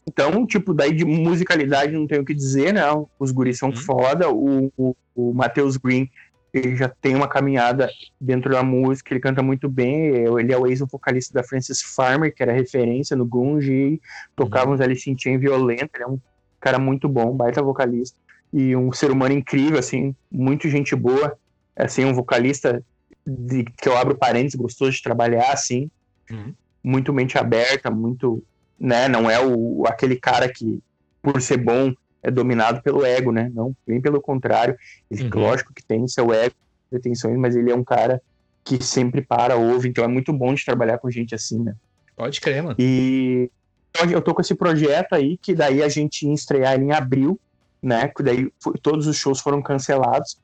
Então, tipo, daí de musicalidade não tenho o que dizer, né? Os guris são hum. foda. O, o, o Matheus Green ele já tem uma caminhada dentro da música, ele canta muito bem, ele é o ex-vocalista da Francis Farmer, que era referência no Gunji, tocava uhum. uns Alice in Chains violento, ele é um cara muito bom, baita vocalista, e um ser humano incrível, assim, muito gente boa, assim, um vocalista de, que eu abro parênteses, gostoso de trabalhar, assim, uhum. muito mente aberta, muito, né, não é o, aquele cara que, por ser bom, é dominado pelo ego, né? Não, bem pelo contrário. Ele, uhum. Lógico que tem seu ego, pretensões, mas ele é um cara que sempre para, ouve, então é muito bom de trabalhar com gente assim, né? Pode crer, mano. E então, eu tô com esse projeto aí, que daí a gente ia estrear em abril, né? Que daí foi, todos os shows foram cancelados.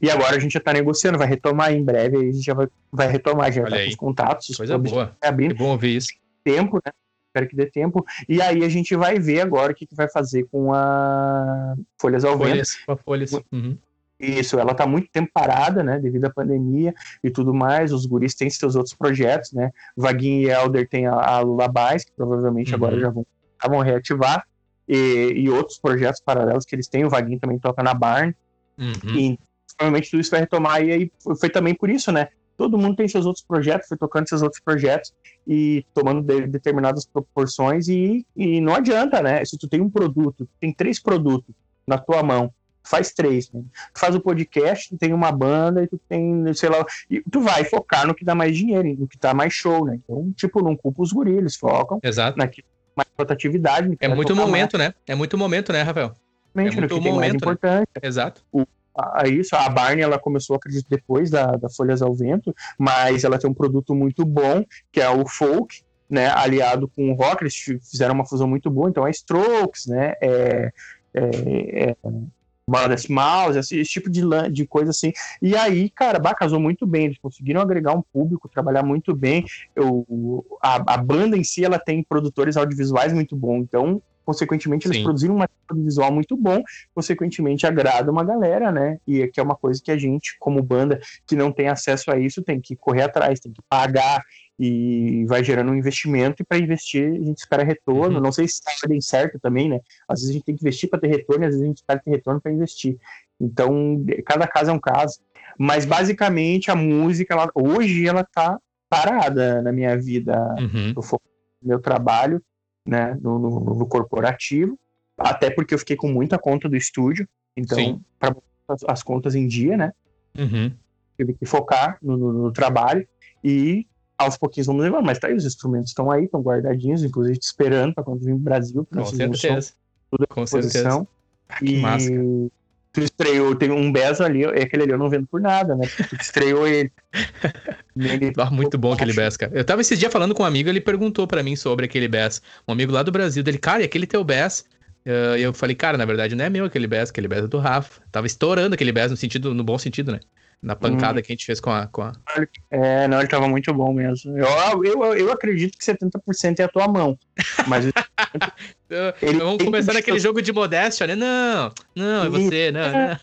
E agora a gente já tá negociando, vai retomar em breve, aí a gente já vai, vai retomar, já Olha tá aí. com os contatos. Coisa boa. Abrindo. É bom ouvir isso. Tempo, né? Espero que dê tempo. E aí a gente vai ver agora o que, que vai fazer com a Folhas ao Folhas, Vento. Folhas. Uhum. Isso, ela está muito tempo parada, né, devido à pandemia e tudo mais. Os guris têm seus outros projetos, né? Vaguinho e Elder tem a, a Lullabies, que provavelmente uhum. agora já vão, já vão reativar, e, e, outros projetos paralelos que eles têm. O Vaguinho também toca na Barn. Uhum. E provavelmente tudo isso vai retomar. E aí foi também por isso, né? Todo mundo tem seus outros projetos, foi tocando seus outros projetos e tomando de, determinadas proporções e, e não adianta, né? Se tu tem um produto, tem três produtos na tua mão, faz três, né? Tu faz o podcast, tu tem uma banda e tu tem, sei lá, e tu vai focar no que dá mais dinheiro, no que dá mais show, né? Então, tipo, não culpa os guris, focam Exato. naquilo mais rotatividade. É muito momento, mais. né? É muito momento, né, Rafael? É muito momento, mais importante. Né? Exato. O, a isso. A Barney ela começou, acredito, depois da, da Folhas ao Vento, mas ela tem um produto muito bom, que é o folk, né, aliado com o rock, eles fizeram uma fusão muito boa, então é Strokes, né, é, é, é Mouse, esse, esse, tipo de, de coisa assim. E aí, cara, bah, casou muito bem. Eles conseguiram agregar um público, trabalhar muito bem. Eu, a, a banda em si, ela tem produtores audiovisuais muito bons. Então, consequentemente eles Sim. produziram um material visual muito bom, consequentemente agrada uma galera, né? E que é uma coisa que a gente, como banda que não tem acesso a isso, tem que correr atrás, tem que pagar e vai gerando um investimento e para investir a gente espera retorno. Uhum. Não sei se está bem certo também, né? Às vezes a gente tem que investir para ter retorno, às vezes a gente espera ter retorno para investir. Então, cada caso é um caso. Mas basicamente a música, ela, hoje ela está parada na minha vida. Uhum. No meu trabalho, né, no, no, no corporativo, até porque eu fiquei com muita conta do estúdio, então, para as, as contas em dia, né, Uhum. tive que focar no, no- trabalho e aos pouquinhos vamos levando, mas tá aí, os instrumentos estão aí, estão guardadinhos, inclusive te esperando para quando vir pro Brasil, pra Com um som, certeza. tudo Com certeza. Ah, que e massa. cara. Tu estreou, tem um Bezo ali, é aquele ali eu não vendo por nada, né? Tu estreou ele. [laughs] Ele- Ah, muito bom aquele bass, cara. Eu tava esses dias falando com um amigo, ele perguntou pra mim sobre aquele bass. Um amigo lá do Brasil, dele, cara, e aquele teu bass? Eh, E eu falei, cara, na verdade não é meu aquele bass, aquele bass é do Rafa. Tava estourando aquele bass no sentido, no bom sentido, né? Na pancada que a gente fez com a. Com a... É, não, ele tava muito bom mesmo. Eu, eu, eu acredito que 70% é a tua mão. Mas Eh, [laughs] Ele Vamos começar que- naquele jogo de modéstia, né? Não, não, é você, não, não.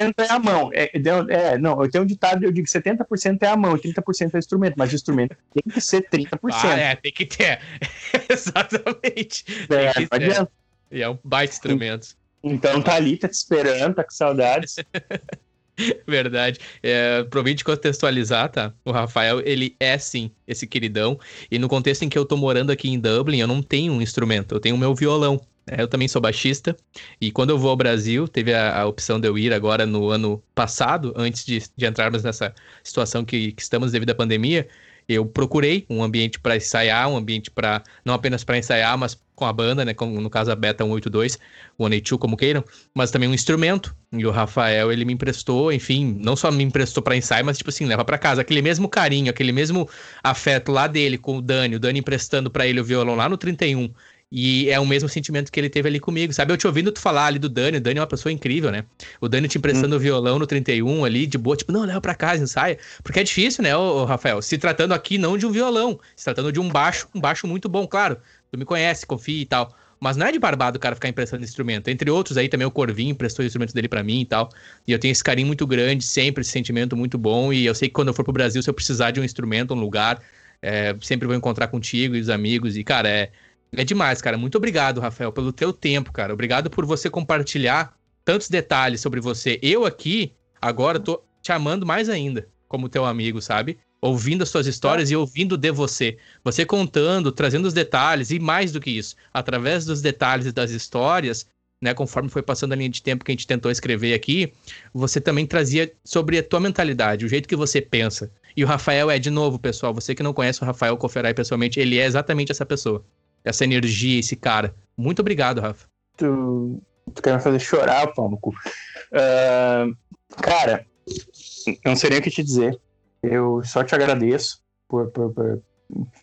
70% é a mão. É, é, não, eu tenho um ditado, eu digo que 70% é a mão, 30% é o instrumento, mas o instrumento tem que ser 30%. Ah, é, tem que ter. [laughs] Exatamente. É, tem que não ter. adianta. E é um baita instrumento. Então tá ali, tá te esperando, tá com saudades. [laughs] [laughs] Verdade. É, ouvinte contextualizar, tá? O Rafael, ele é sim esse queridão. E no contexto em que eu tô morando aqui em Dublin, eu não tenho um instrumento, eu tenho o meu violão. né? Eu também sou baixista. E quando eu vou ao Brasil, teve a, a opção de eu ir agora no ano passado, antes de, de entrarmos nessa situação que, que estamos devido à pandemia. Eu procurei um ambiente para ensaiar, um ambiente para não apenas para ensaiar, mas com a banda, né? Como no caso a Beta 182, 182, como queiram, mas também um instrumento. E o Rafael, ele me emprestou, enfim, não só me emprestou para ensaio, mas tipo assim, leva para casa. Aquele mesmo carinho, aquele mesmo afeto lá dele com o Dani, o Dani emprestando para ele o violão lá no 31. E é o mesmo sentimento que ele teve ali comigo, sabe? Eu te ouvindo tu falar ali do Dani, o Dani é uma pessoa incrível, né? O Dani te emprestando o violão no 31 ali, de boa, tipo, não, leva pra casa, ensaia. Porque é difícil, né, ô, ô, Rafael? Se tratando aqui não de um violão, se tratando de um baixo, um baixo muito bom, claro. Tu me conhece, confia e tal. Mas não é de barbado o cara ficar emprestando instrumento. Entre outros aí também o Corvinho emprestou o instrumento dele pra mim e tal. E eu tenho esse carinho muito grande, sempre esse sentimento muito bom. E eu sei que quando eu for pro Brasil, se eu precisar de um instrumento, um lugar, é, sempre vou encontrar contigo e os amigos. E, cara, é, é demais, cara. Muito obrigado, Rafael, pelo teu tempo, cara. Obrigado por você compartilhar tantos detalhes sobre você. Eu aqui, agora, tô te amando mais ainda, como teu amigo, sabe? Ouvindo as suas histórias e ouvindo de você. Você contando, trazendo os detalhes e mais do que isso. Através dos detalhes e das histórias, né? Conforme foi passando a linha de tempo que a gente tentou escrever aqui, você também trazia sobre a tua mentalidade, o jeito que você pensa. E o Rafael é, de novo, pessoal, você que não conhece o Rafael Koferai pessoalmente, ele é exatamente essa pessoa essa energia, esse cara. Muito obrigado, Rafa. Tu, tu quer me fazer chorar, pau no cu. Ah, cara, eu não sei nem o que te dizer. Eu só te agradeço por, por- por-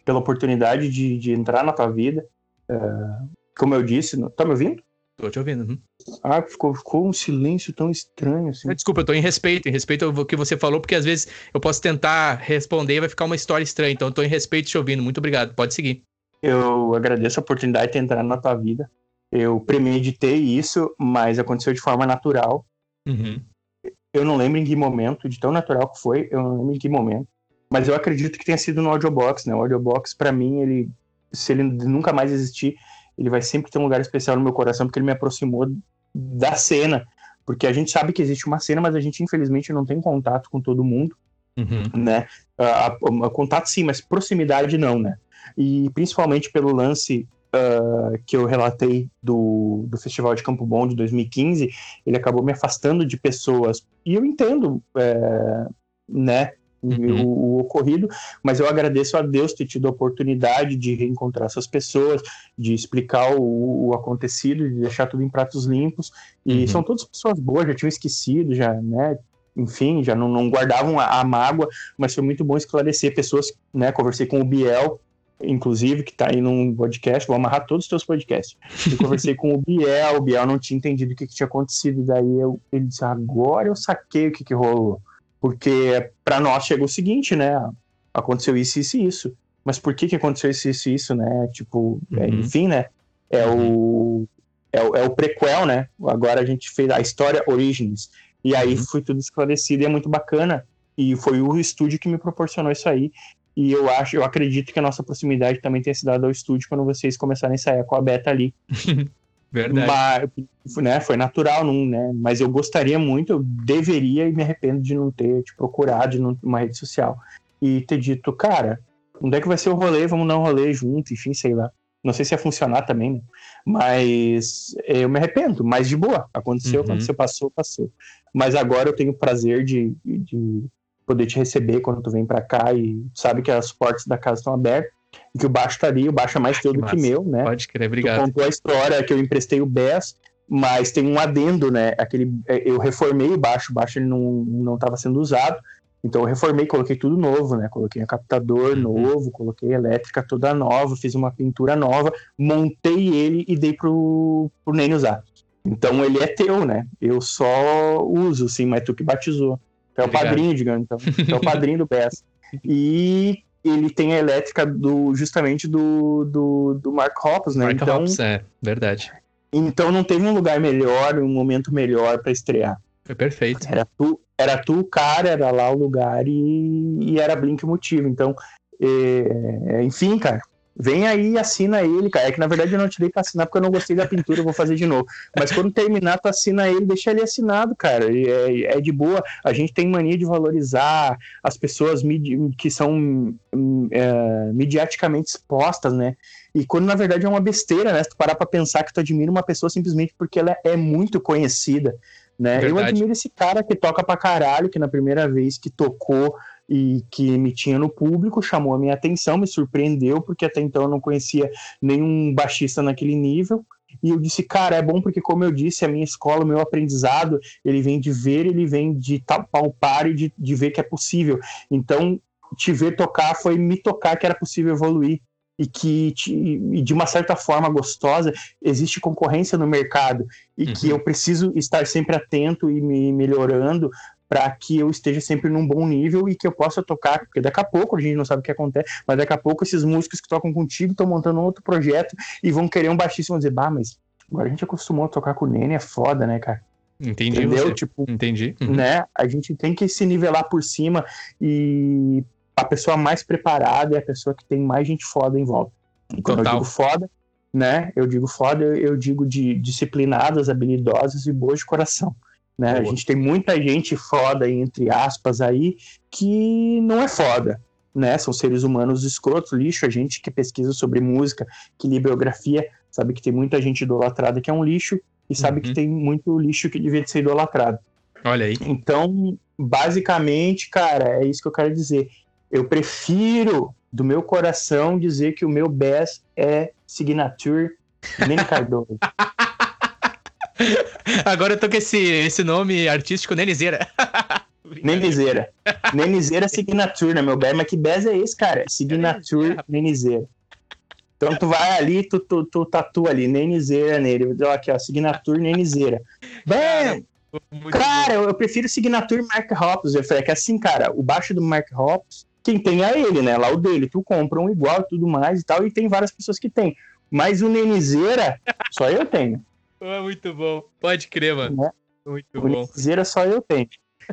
pela oportunidade de, de entrar na tua vida. Ah, como eu disse, não- tá me ouvindo? Tô te ouvindo. uhum. Ah, ficou, ficou um silêncio tão estranho assim. Desculpa, eu tô em respeito, em respeito ao que você falou, porque às vezes eu posso tentar responder e vai ficar uma história estranha. Então eu tô em respeito te ouvindo. Muito obrigado. Pode seguir. Eu agradeço a oportunidade de entrar na tua vida. Eu premeditei isso, mas aconteceu de forma natural. Uhum. Eu não lembro em que momento, de tão natural que foi, eu não lembro em que momento. Mas eu acredito que tenha sido no Audiobox, né? O Audiobox, pra mim, ele, se ele nunca mais existir, ele vai sempre ter um lugar especial no meu coração, porque ele me aproximou da cena. Porque a gente sabe que existe uma cena, mas a gente, infelizmente, não tem contato com todo mundo, Uhum. né? A, a- a- contato sim, mas proximidade não, né? E principalmente pelo lance ah, que eu relatei do, do Festival de Campo Bom de 2015, ele acabou me afastando de pessoas. E eu entendo, é, né? Uhum. O, o ocorrido, mas eu agradeço a Deus ter tido a oportunidade de reencontrar essas pessoas, de explicar o, o acontecido, de deixar tudo em pratos limpos. E Uhum. são todas pessoas boas, já tinham esquecido, já, né? Enfim, já não, não guardavam a, a mágoa, mas foi muito bom esclarecer pessoas, né? Conversei com o Biel, inclusive, que tá aí num podcast, vou amarrar todos os teus podcasts. Eu conversei com o Biel, o Biel não tinha entendido o que, que tinha acontecido, daí eu, ele disse, agora eu saquei o que, que rolou. Porque para nós chegou o seguinte, né? Aconteceu isso, isso e isso. Mas por que, que aconteceu isso, isso e isso, né? Tipo, é, Uhum. enfim, né? É o, é, o, é o prequel, né? Agora a gente fez a história Origins. E aí Uhum. foi tudo esclarecido e é muito bacana. E foi o estúdio que me proporcionou isso aí. E eu acho, eu acredito que a nossa proximidade também tenha se dado ao estúdio quando vocês começaram a ensaiar com a Beta ali. [laughs] Verdade. Mas, né, foi natural, não, né? Mas eu gostaria muito, eu deveria e me arrependo de não ter te procurado em uma rede social. e ter dito, cara, onde é que vai ser o rolê? Vamos dar um rolê junto, enfim, sei lá. Não sei se ia funcionar também, né? Mas eu me arrependo, mas de boa. Aconteceu, uhum. aconteceu, passou, passou. Mas agora eu tenho o prazer de, de poder te receber quando tu vem para cá e sabe que as portas da casa estão abertas e que o baixo tá ali, o baixo é mais ah, teu do que meu, né? Pode crer, obrigado. Tu contou a história que eu emprestei o Bess, mas tem um adendo, né? Aquele, é, eu reformei o baixo, o baixo ele não, não tava sendo usado, então eu reformei, coloquei tudo novo, né? Coloquei um captador uhum. novo, coloquei elétrica toda nova, fiz uma pintura nova, montei ele e dei pro, pro Nene usar. Então ele é teu, né? Eu só uso, sim, mas tu que batizou. É o padrinho, digamos, então. É o padrinho do BS. E ele tem a elétrica do justamente do, do, do Mark Hoppus, né? Mark então, Hoppus, é, verdade. Então não teve um lugar melhor, um momento melhor para estrear. Foi perfeito. Era tu, era tu o cara, era lá o lugar e, e era Blink o motivo. Então, é, enfim, cara, vem aí e assina ele, cara. É que na verdade eu não tirei pra assinar porque eu não gostei da pintura, eu vou fazer de novo. Mas quando terminar, tu assina ele, deixa ele assinado, cara. É, é de boa. A gente tem mania de valorizar as pessoas que são é, mediaticamente expostas, né? E quando na verdade é uma besteira, né? Se tu parar pra pensar que tu admira uma pessoa simplesmente porque ela é muito conhecida né? Eu admiro esse cara que toca pra caralho, que na primeira vez que tocou e que me tinha no público chamou a minha atenção, me surpreendeu, porque até então eu não conhecia nenhum baixista naquele nível. E eu disse, cara, é bom porque, como eu disse, a minha escola, o meu aprendizado, ele vem de ver, ele vem de palpar e de, de ver que é possível. Então, te ver tocar foi me tocar que era possível evoluir e que e de uma certa forma gostosa existe concorrência no mercado e uhum. que eu preciso estar sempre atento e me melhorando para que eu esteja sempre num bom nível e que eu possa tocar, porque daqui a pouco a gente não sabe o que acontece, mas daqui a pouco esses músicos que tocam contigo estão montando um outro projeto e vão querer um baixista e vão dizer, bah, mas agora a gente acostumou a tocar com o Nene, é foda, né, cara? Entendi. Entendeu? Você. Tipo, Entendi. Uhum. Né? A gente tem que se nivelar por cima e a pessoa mais preparada é a pessoa que tem mais gente foda em volta. Quando Total. eu digo foda, né? Eu digo foda, eu digo de disciplinadas, habilidosas e boas de coração. Né? A gente tem muita gente foda, entre aspas, aí, que não é foda. Né? São seres humanos escrotos, lixo. A gente que pesquisa sobre música, que lê biografia, sabe que tem muita gente idolatrada que é um lixo, e sabe uhum. que tem muito lixo que devia ser idolatrado. Olha aí. Então, basicamente, cara, é isso que eu quero dizer. Eu prefiro, do meu coração, dizer que o meu best é Signature Nene [laughs] Cardoso. [laughs] Agora eu tô com esse, esse nome artístico, Nenizeira. [laughs] Nenizeira. Nenizeira Signature, né, meu bem? Mas que bez é esse, cara? Signature Nenizeira. Então tu vai ali, tu, tu, tu tatua ali, Nenizeira nele. Aqui, ó, Signature Nenizeira. Bem, cara, eu, eu, prefiro Signature Mark Hoppus. Eu falei que assim, cara, o baixo do Mark Hoppus quem tem é ele, né? Lá o dele. Tu compra um igual e tudo mais e tal, e tem várias pessoas que tem. Mas o Nenizeira, só eu tenho. É muito bom. Pode crer, mano. Né? Muito o bom. Nenizeira só eu tenho.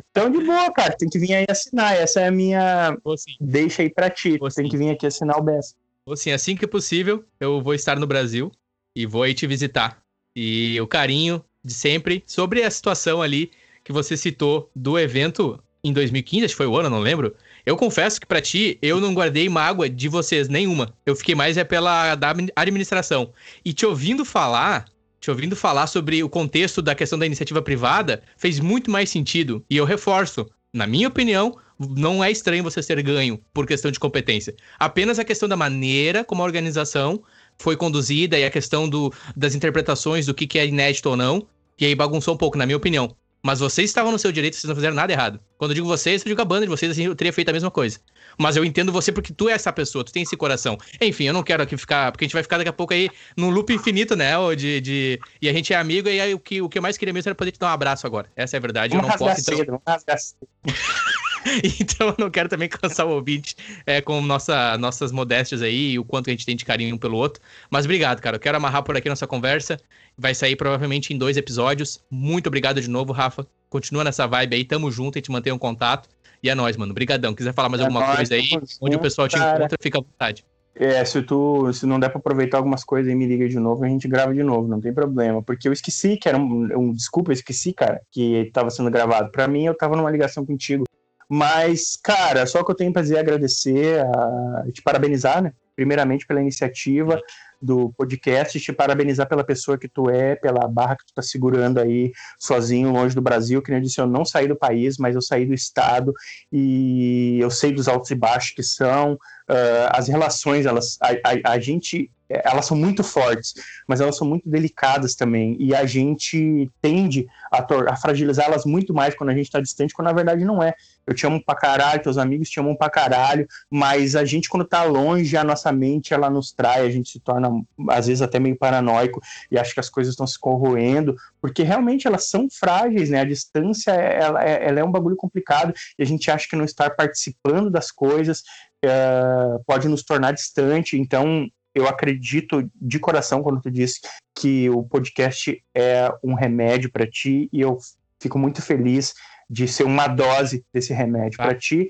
Então, de boa, cara. Tem que vir aí assinar. Essa é a minha. Deixa aí pra ti. Vou tem sim. que vir aqui assinar o BES. Assim, assim que possível, eu vou estar no Brasil e vou aí te visitar. E o carinho de sempre sobre a situação ali que você citou do evento em 2015, acho que foi o ano, não lembro, eu confesso que para ti, eu não guardei mágoa de vocês nenhuma. Eu fiquei mais é pela da administração. E te ouvindo falar, te ouvindo falar sobre o contexto da questão da iniciativa privada, fez muito mais sentido. E eu reforço, na minha opinião, não é estranho você ser ganho por questão de competência. Apenas a questão da maneira como a organização foi conduzida e a questão do, das interpretações do que, que é inédito ou não, e aí bagunçou um pouco, na minha opinião. Mas vocês estavam no seu direito, vocês não fizeram nada errado. Quando eu digo vocês, eu digo a banda de vocês, assim, eu teria feito a mesma coisa. Mas eu entendo você porque tu é essa pessoa, tu tem esse coração. Enfim, eu não quero aqui ficar. Porque a gente vai ficar daqui a pouco aí num loop infinito, né? De, de, e a gente é amigo, e aí o que, o que eu mais queria mesmo era poder te dar um abraço agora. Essa é a verdade. Vamos eu não posso. Então... Cedo, vamos [laughs] então eu não quero também cansar o ouvinte é, com nossa, nossas modéstias aí e o quanto a gente tem de carinho um pelo outro. Mas obrigado, cara. Eu quero amarrar por aqui nossa conversa. Vai sair provavelmente em dois episódios. Muito obrigado de novo, Rafa. Continua nessa vibe aí, tamo junto, a gente mantém um contato. E é nóis, mano. Obrigadão. Quiser falar mais é alguma nóis, coisa aí, onde o pessoal te cara. encontra, fica à vontade. É, se tu se não der pra aproveitar algumas coisas e me liga de novo, a gente grava de novo, não tem problema. Porque eu esqueci que era um. um desculpa, eu esqueci, cara, que tava sendo gravado. Pra mim, eu tava numa ligação contigo Mas, cara, só o que eu tenho pra dizer é agradecer, a, te parabenizar, né? Primeiramente pela iniciativa do podcast, te parabenizar pela pessoa que tu é, pela barra que tu tá segurando aí sozinho, longe do Brasil, que nem eu disse, eu não saí do país, mas eu saí do estado e eu sei dos altos e baixos que são, uh, as relações, elas, a, a, a gente elas são muito fortes, mas elas são muito delicadas também. E a gente tende a, a fragilizá-las muito mais quando a gente está distante, quando na verdade não é. Eu te amo pra caralho, teus amigos te amam pra caralho, mas a gente, quando tá longe, a nossa mente ela nos trai, a gente se torna, às vezes, até meio paranoico e acha que as coisas estão se corroendo, porque realmente elas são frágeis, né? A distância ela, é, ela é um bagulho complicado e a gente acha que não estar participando das coisas é, pode nos tornar distante. Então, eu acredito de coração quando tu disse que o podcast é um remédio para ti e eu fico muito feliz de ser uma dose desse remédio para ti.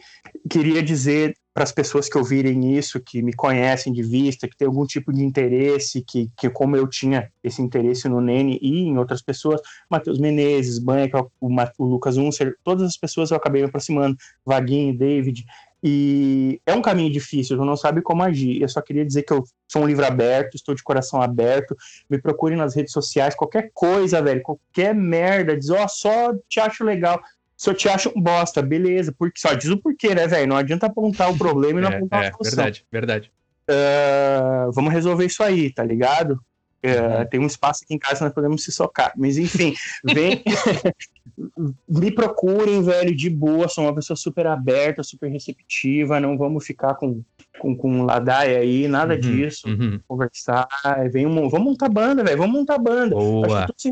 Queria dizer para as pessoas que ouvirem isso, que me conhecem de vista, que tem algum tipo de interesse, que, que como eu tinha esse interesse no Nene e em outras pessoas, Matheus Menezes, Banha, o, o Lucas Unser, todas as pessoas eu acabei me aproximando, Vaguinho, David, e é um caminho difícil, tu não sabe como agir. Eu só queria dizer que eu sou um livro aberto, estou de coração aberto. Me procure nas redes sociais, qualquer coisa, velho, qualquer merda, diz, ó, oh, só te acho legal. Se eu te acho um bosta, beleza, porque só diz o porquê, né, velho? Não adianta apontar o problema e não é, apontar é, a solução. Verdade, verdade. Uh, vamos resolver isso aí, tá ligado? Uh, tem um espaço aqui em casa que nós podemos se socar. Mas enfim, vem. [laughs] me procurem, velho, de boa. Sou uma pessoa super aberta, super receptiva. Não vamos ficar com, com, com ladaia aí, nada uhum, disso. Uhum. Conversar. Vem um, vamos montar banda, velho. Vamos montar banda. Boa. Acho que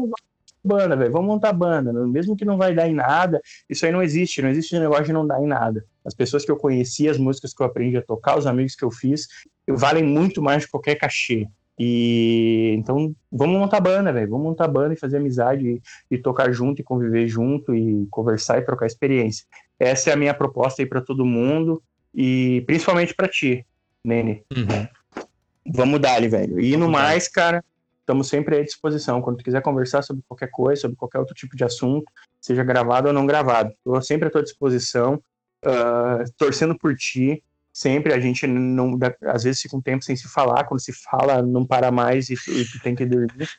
banda, velho. Vamos montar banda. Mesmo que não vai dar em nada, isso aí não existe. Não existe negócio de não dar em nada. As pessoas que eu conheci, as músicas que eu aprendi a tocar, os amigos que eu fiz, valem muito mais que qualquer cachê. E então vamos montar banda, velho. Vamos montar banda e fazer amizade e, e, tocar junto e conviver junto e conversar e trocar experiência. Essa é a minha proposta aí para todo mundo e principalmente para ti, Nene. Uhum. Vamos dar ali, velho. E no mais, cara, estamos sempre à disposição. Quando tu quiser conversar sobre qualquer coisa, sobre qualquer outro tipo de assunto, seja gravado ou não gravado, estou sempre à tua disposição, uh, torcendo por ti sempre a gente não às vezes fica um tempo sem se falar quando se fala não para mais e, e tem que dormir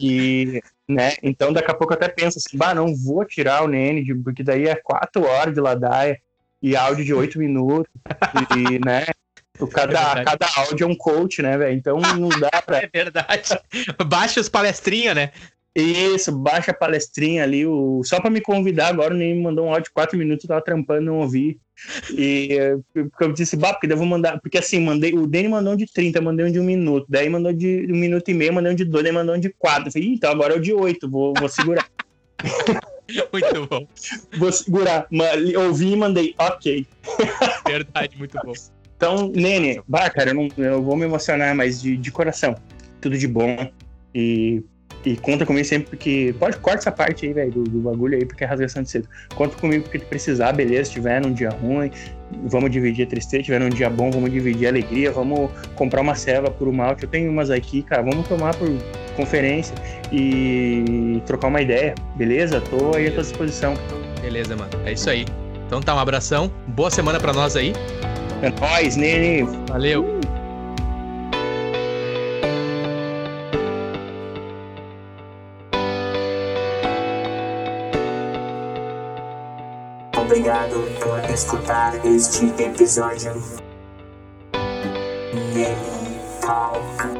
e né então daqui a pouco até pensa assim bah não vou tirar o Nene porque daí é quatro horas de ladaia e áudio de oito minutos e né cada, é cada áudio é um coach, né, velho? Então não dá pra. [laughs] É verdade. Baixa os palestrinha, né? Isso, baixa a palestrinha ali. O... Só para me convidar agora, nem me mandou um áudio de quatro minutos, eu tava trampando, não ouvi. E eu disse, bah, porque devo mandar. Porque assim, mandei, o Dani mandou um de 30, mandei um de um minuto. Daí mandou de um minuto e meio, mandei um de dois, daí mandou um de quatro. Eu falei, então agora é o de oito, vou, vou segurar. [laughs] muito bom. Vou segurar. Ouvi e mandei, ok. Verdade, muito bom. Então, Nene, bah, cara, eu, não, eu vou me emocionar, mas de, de coração. Tudo de bom. E e conta comigo sempre porque. Pode corta essa parte aí, velho, do, do, bagulho aí, porque é rasgação de cedo. Conta comigo porque precisar, beleza. Se tiver num dia ruim, vamos dividir a tristeza. Se tiver num dia bom, vamos dividir a alegria. Vamos comprar uma ceva por um malte. Eu tenho umas aqui, cara. Vamos tomar por conferência e trocar uma ideia, beleza? Tô aí à tua disposição. Beleza, mano. É isso aí. Então tá, um abração. Boa semana pra nós aí. É nóis, Nene. Valeu. Obrigado por escutar este episódio. Talk.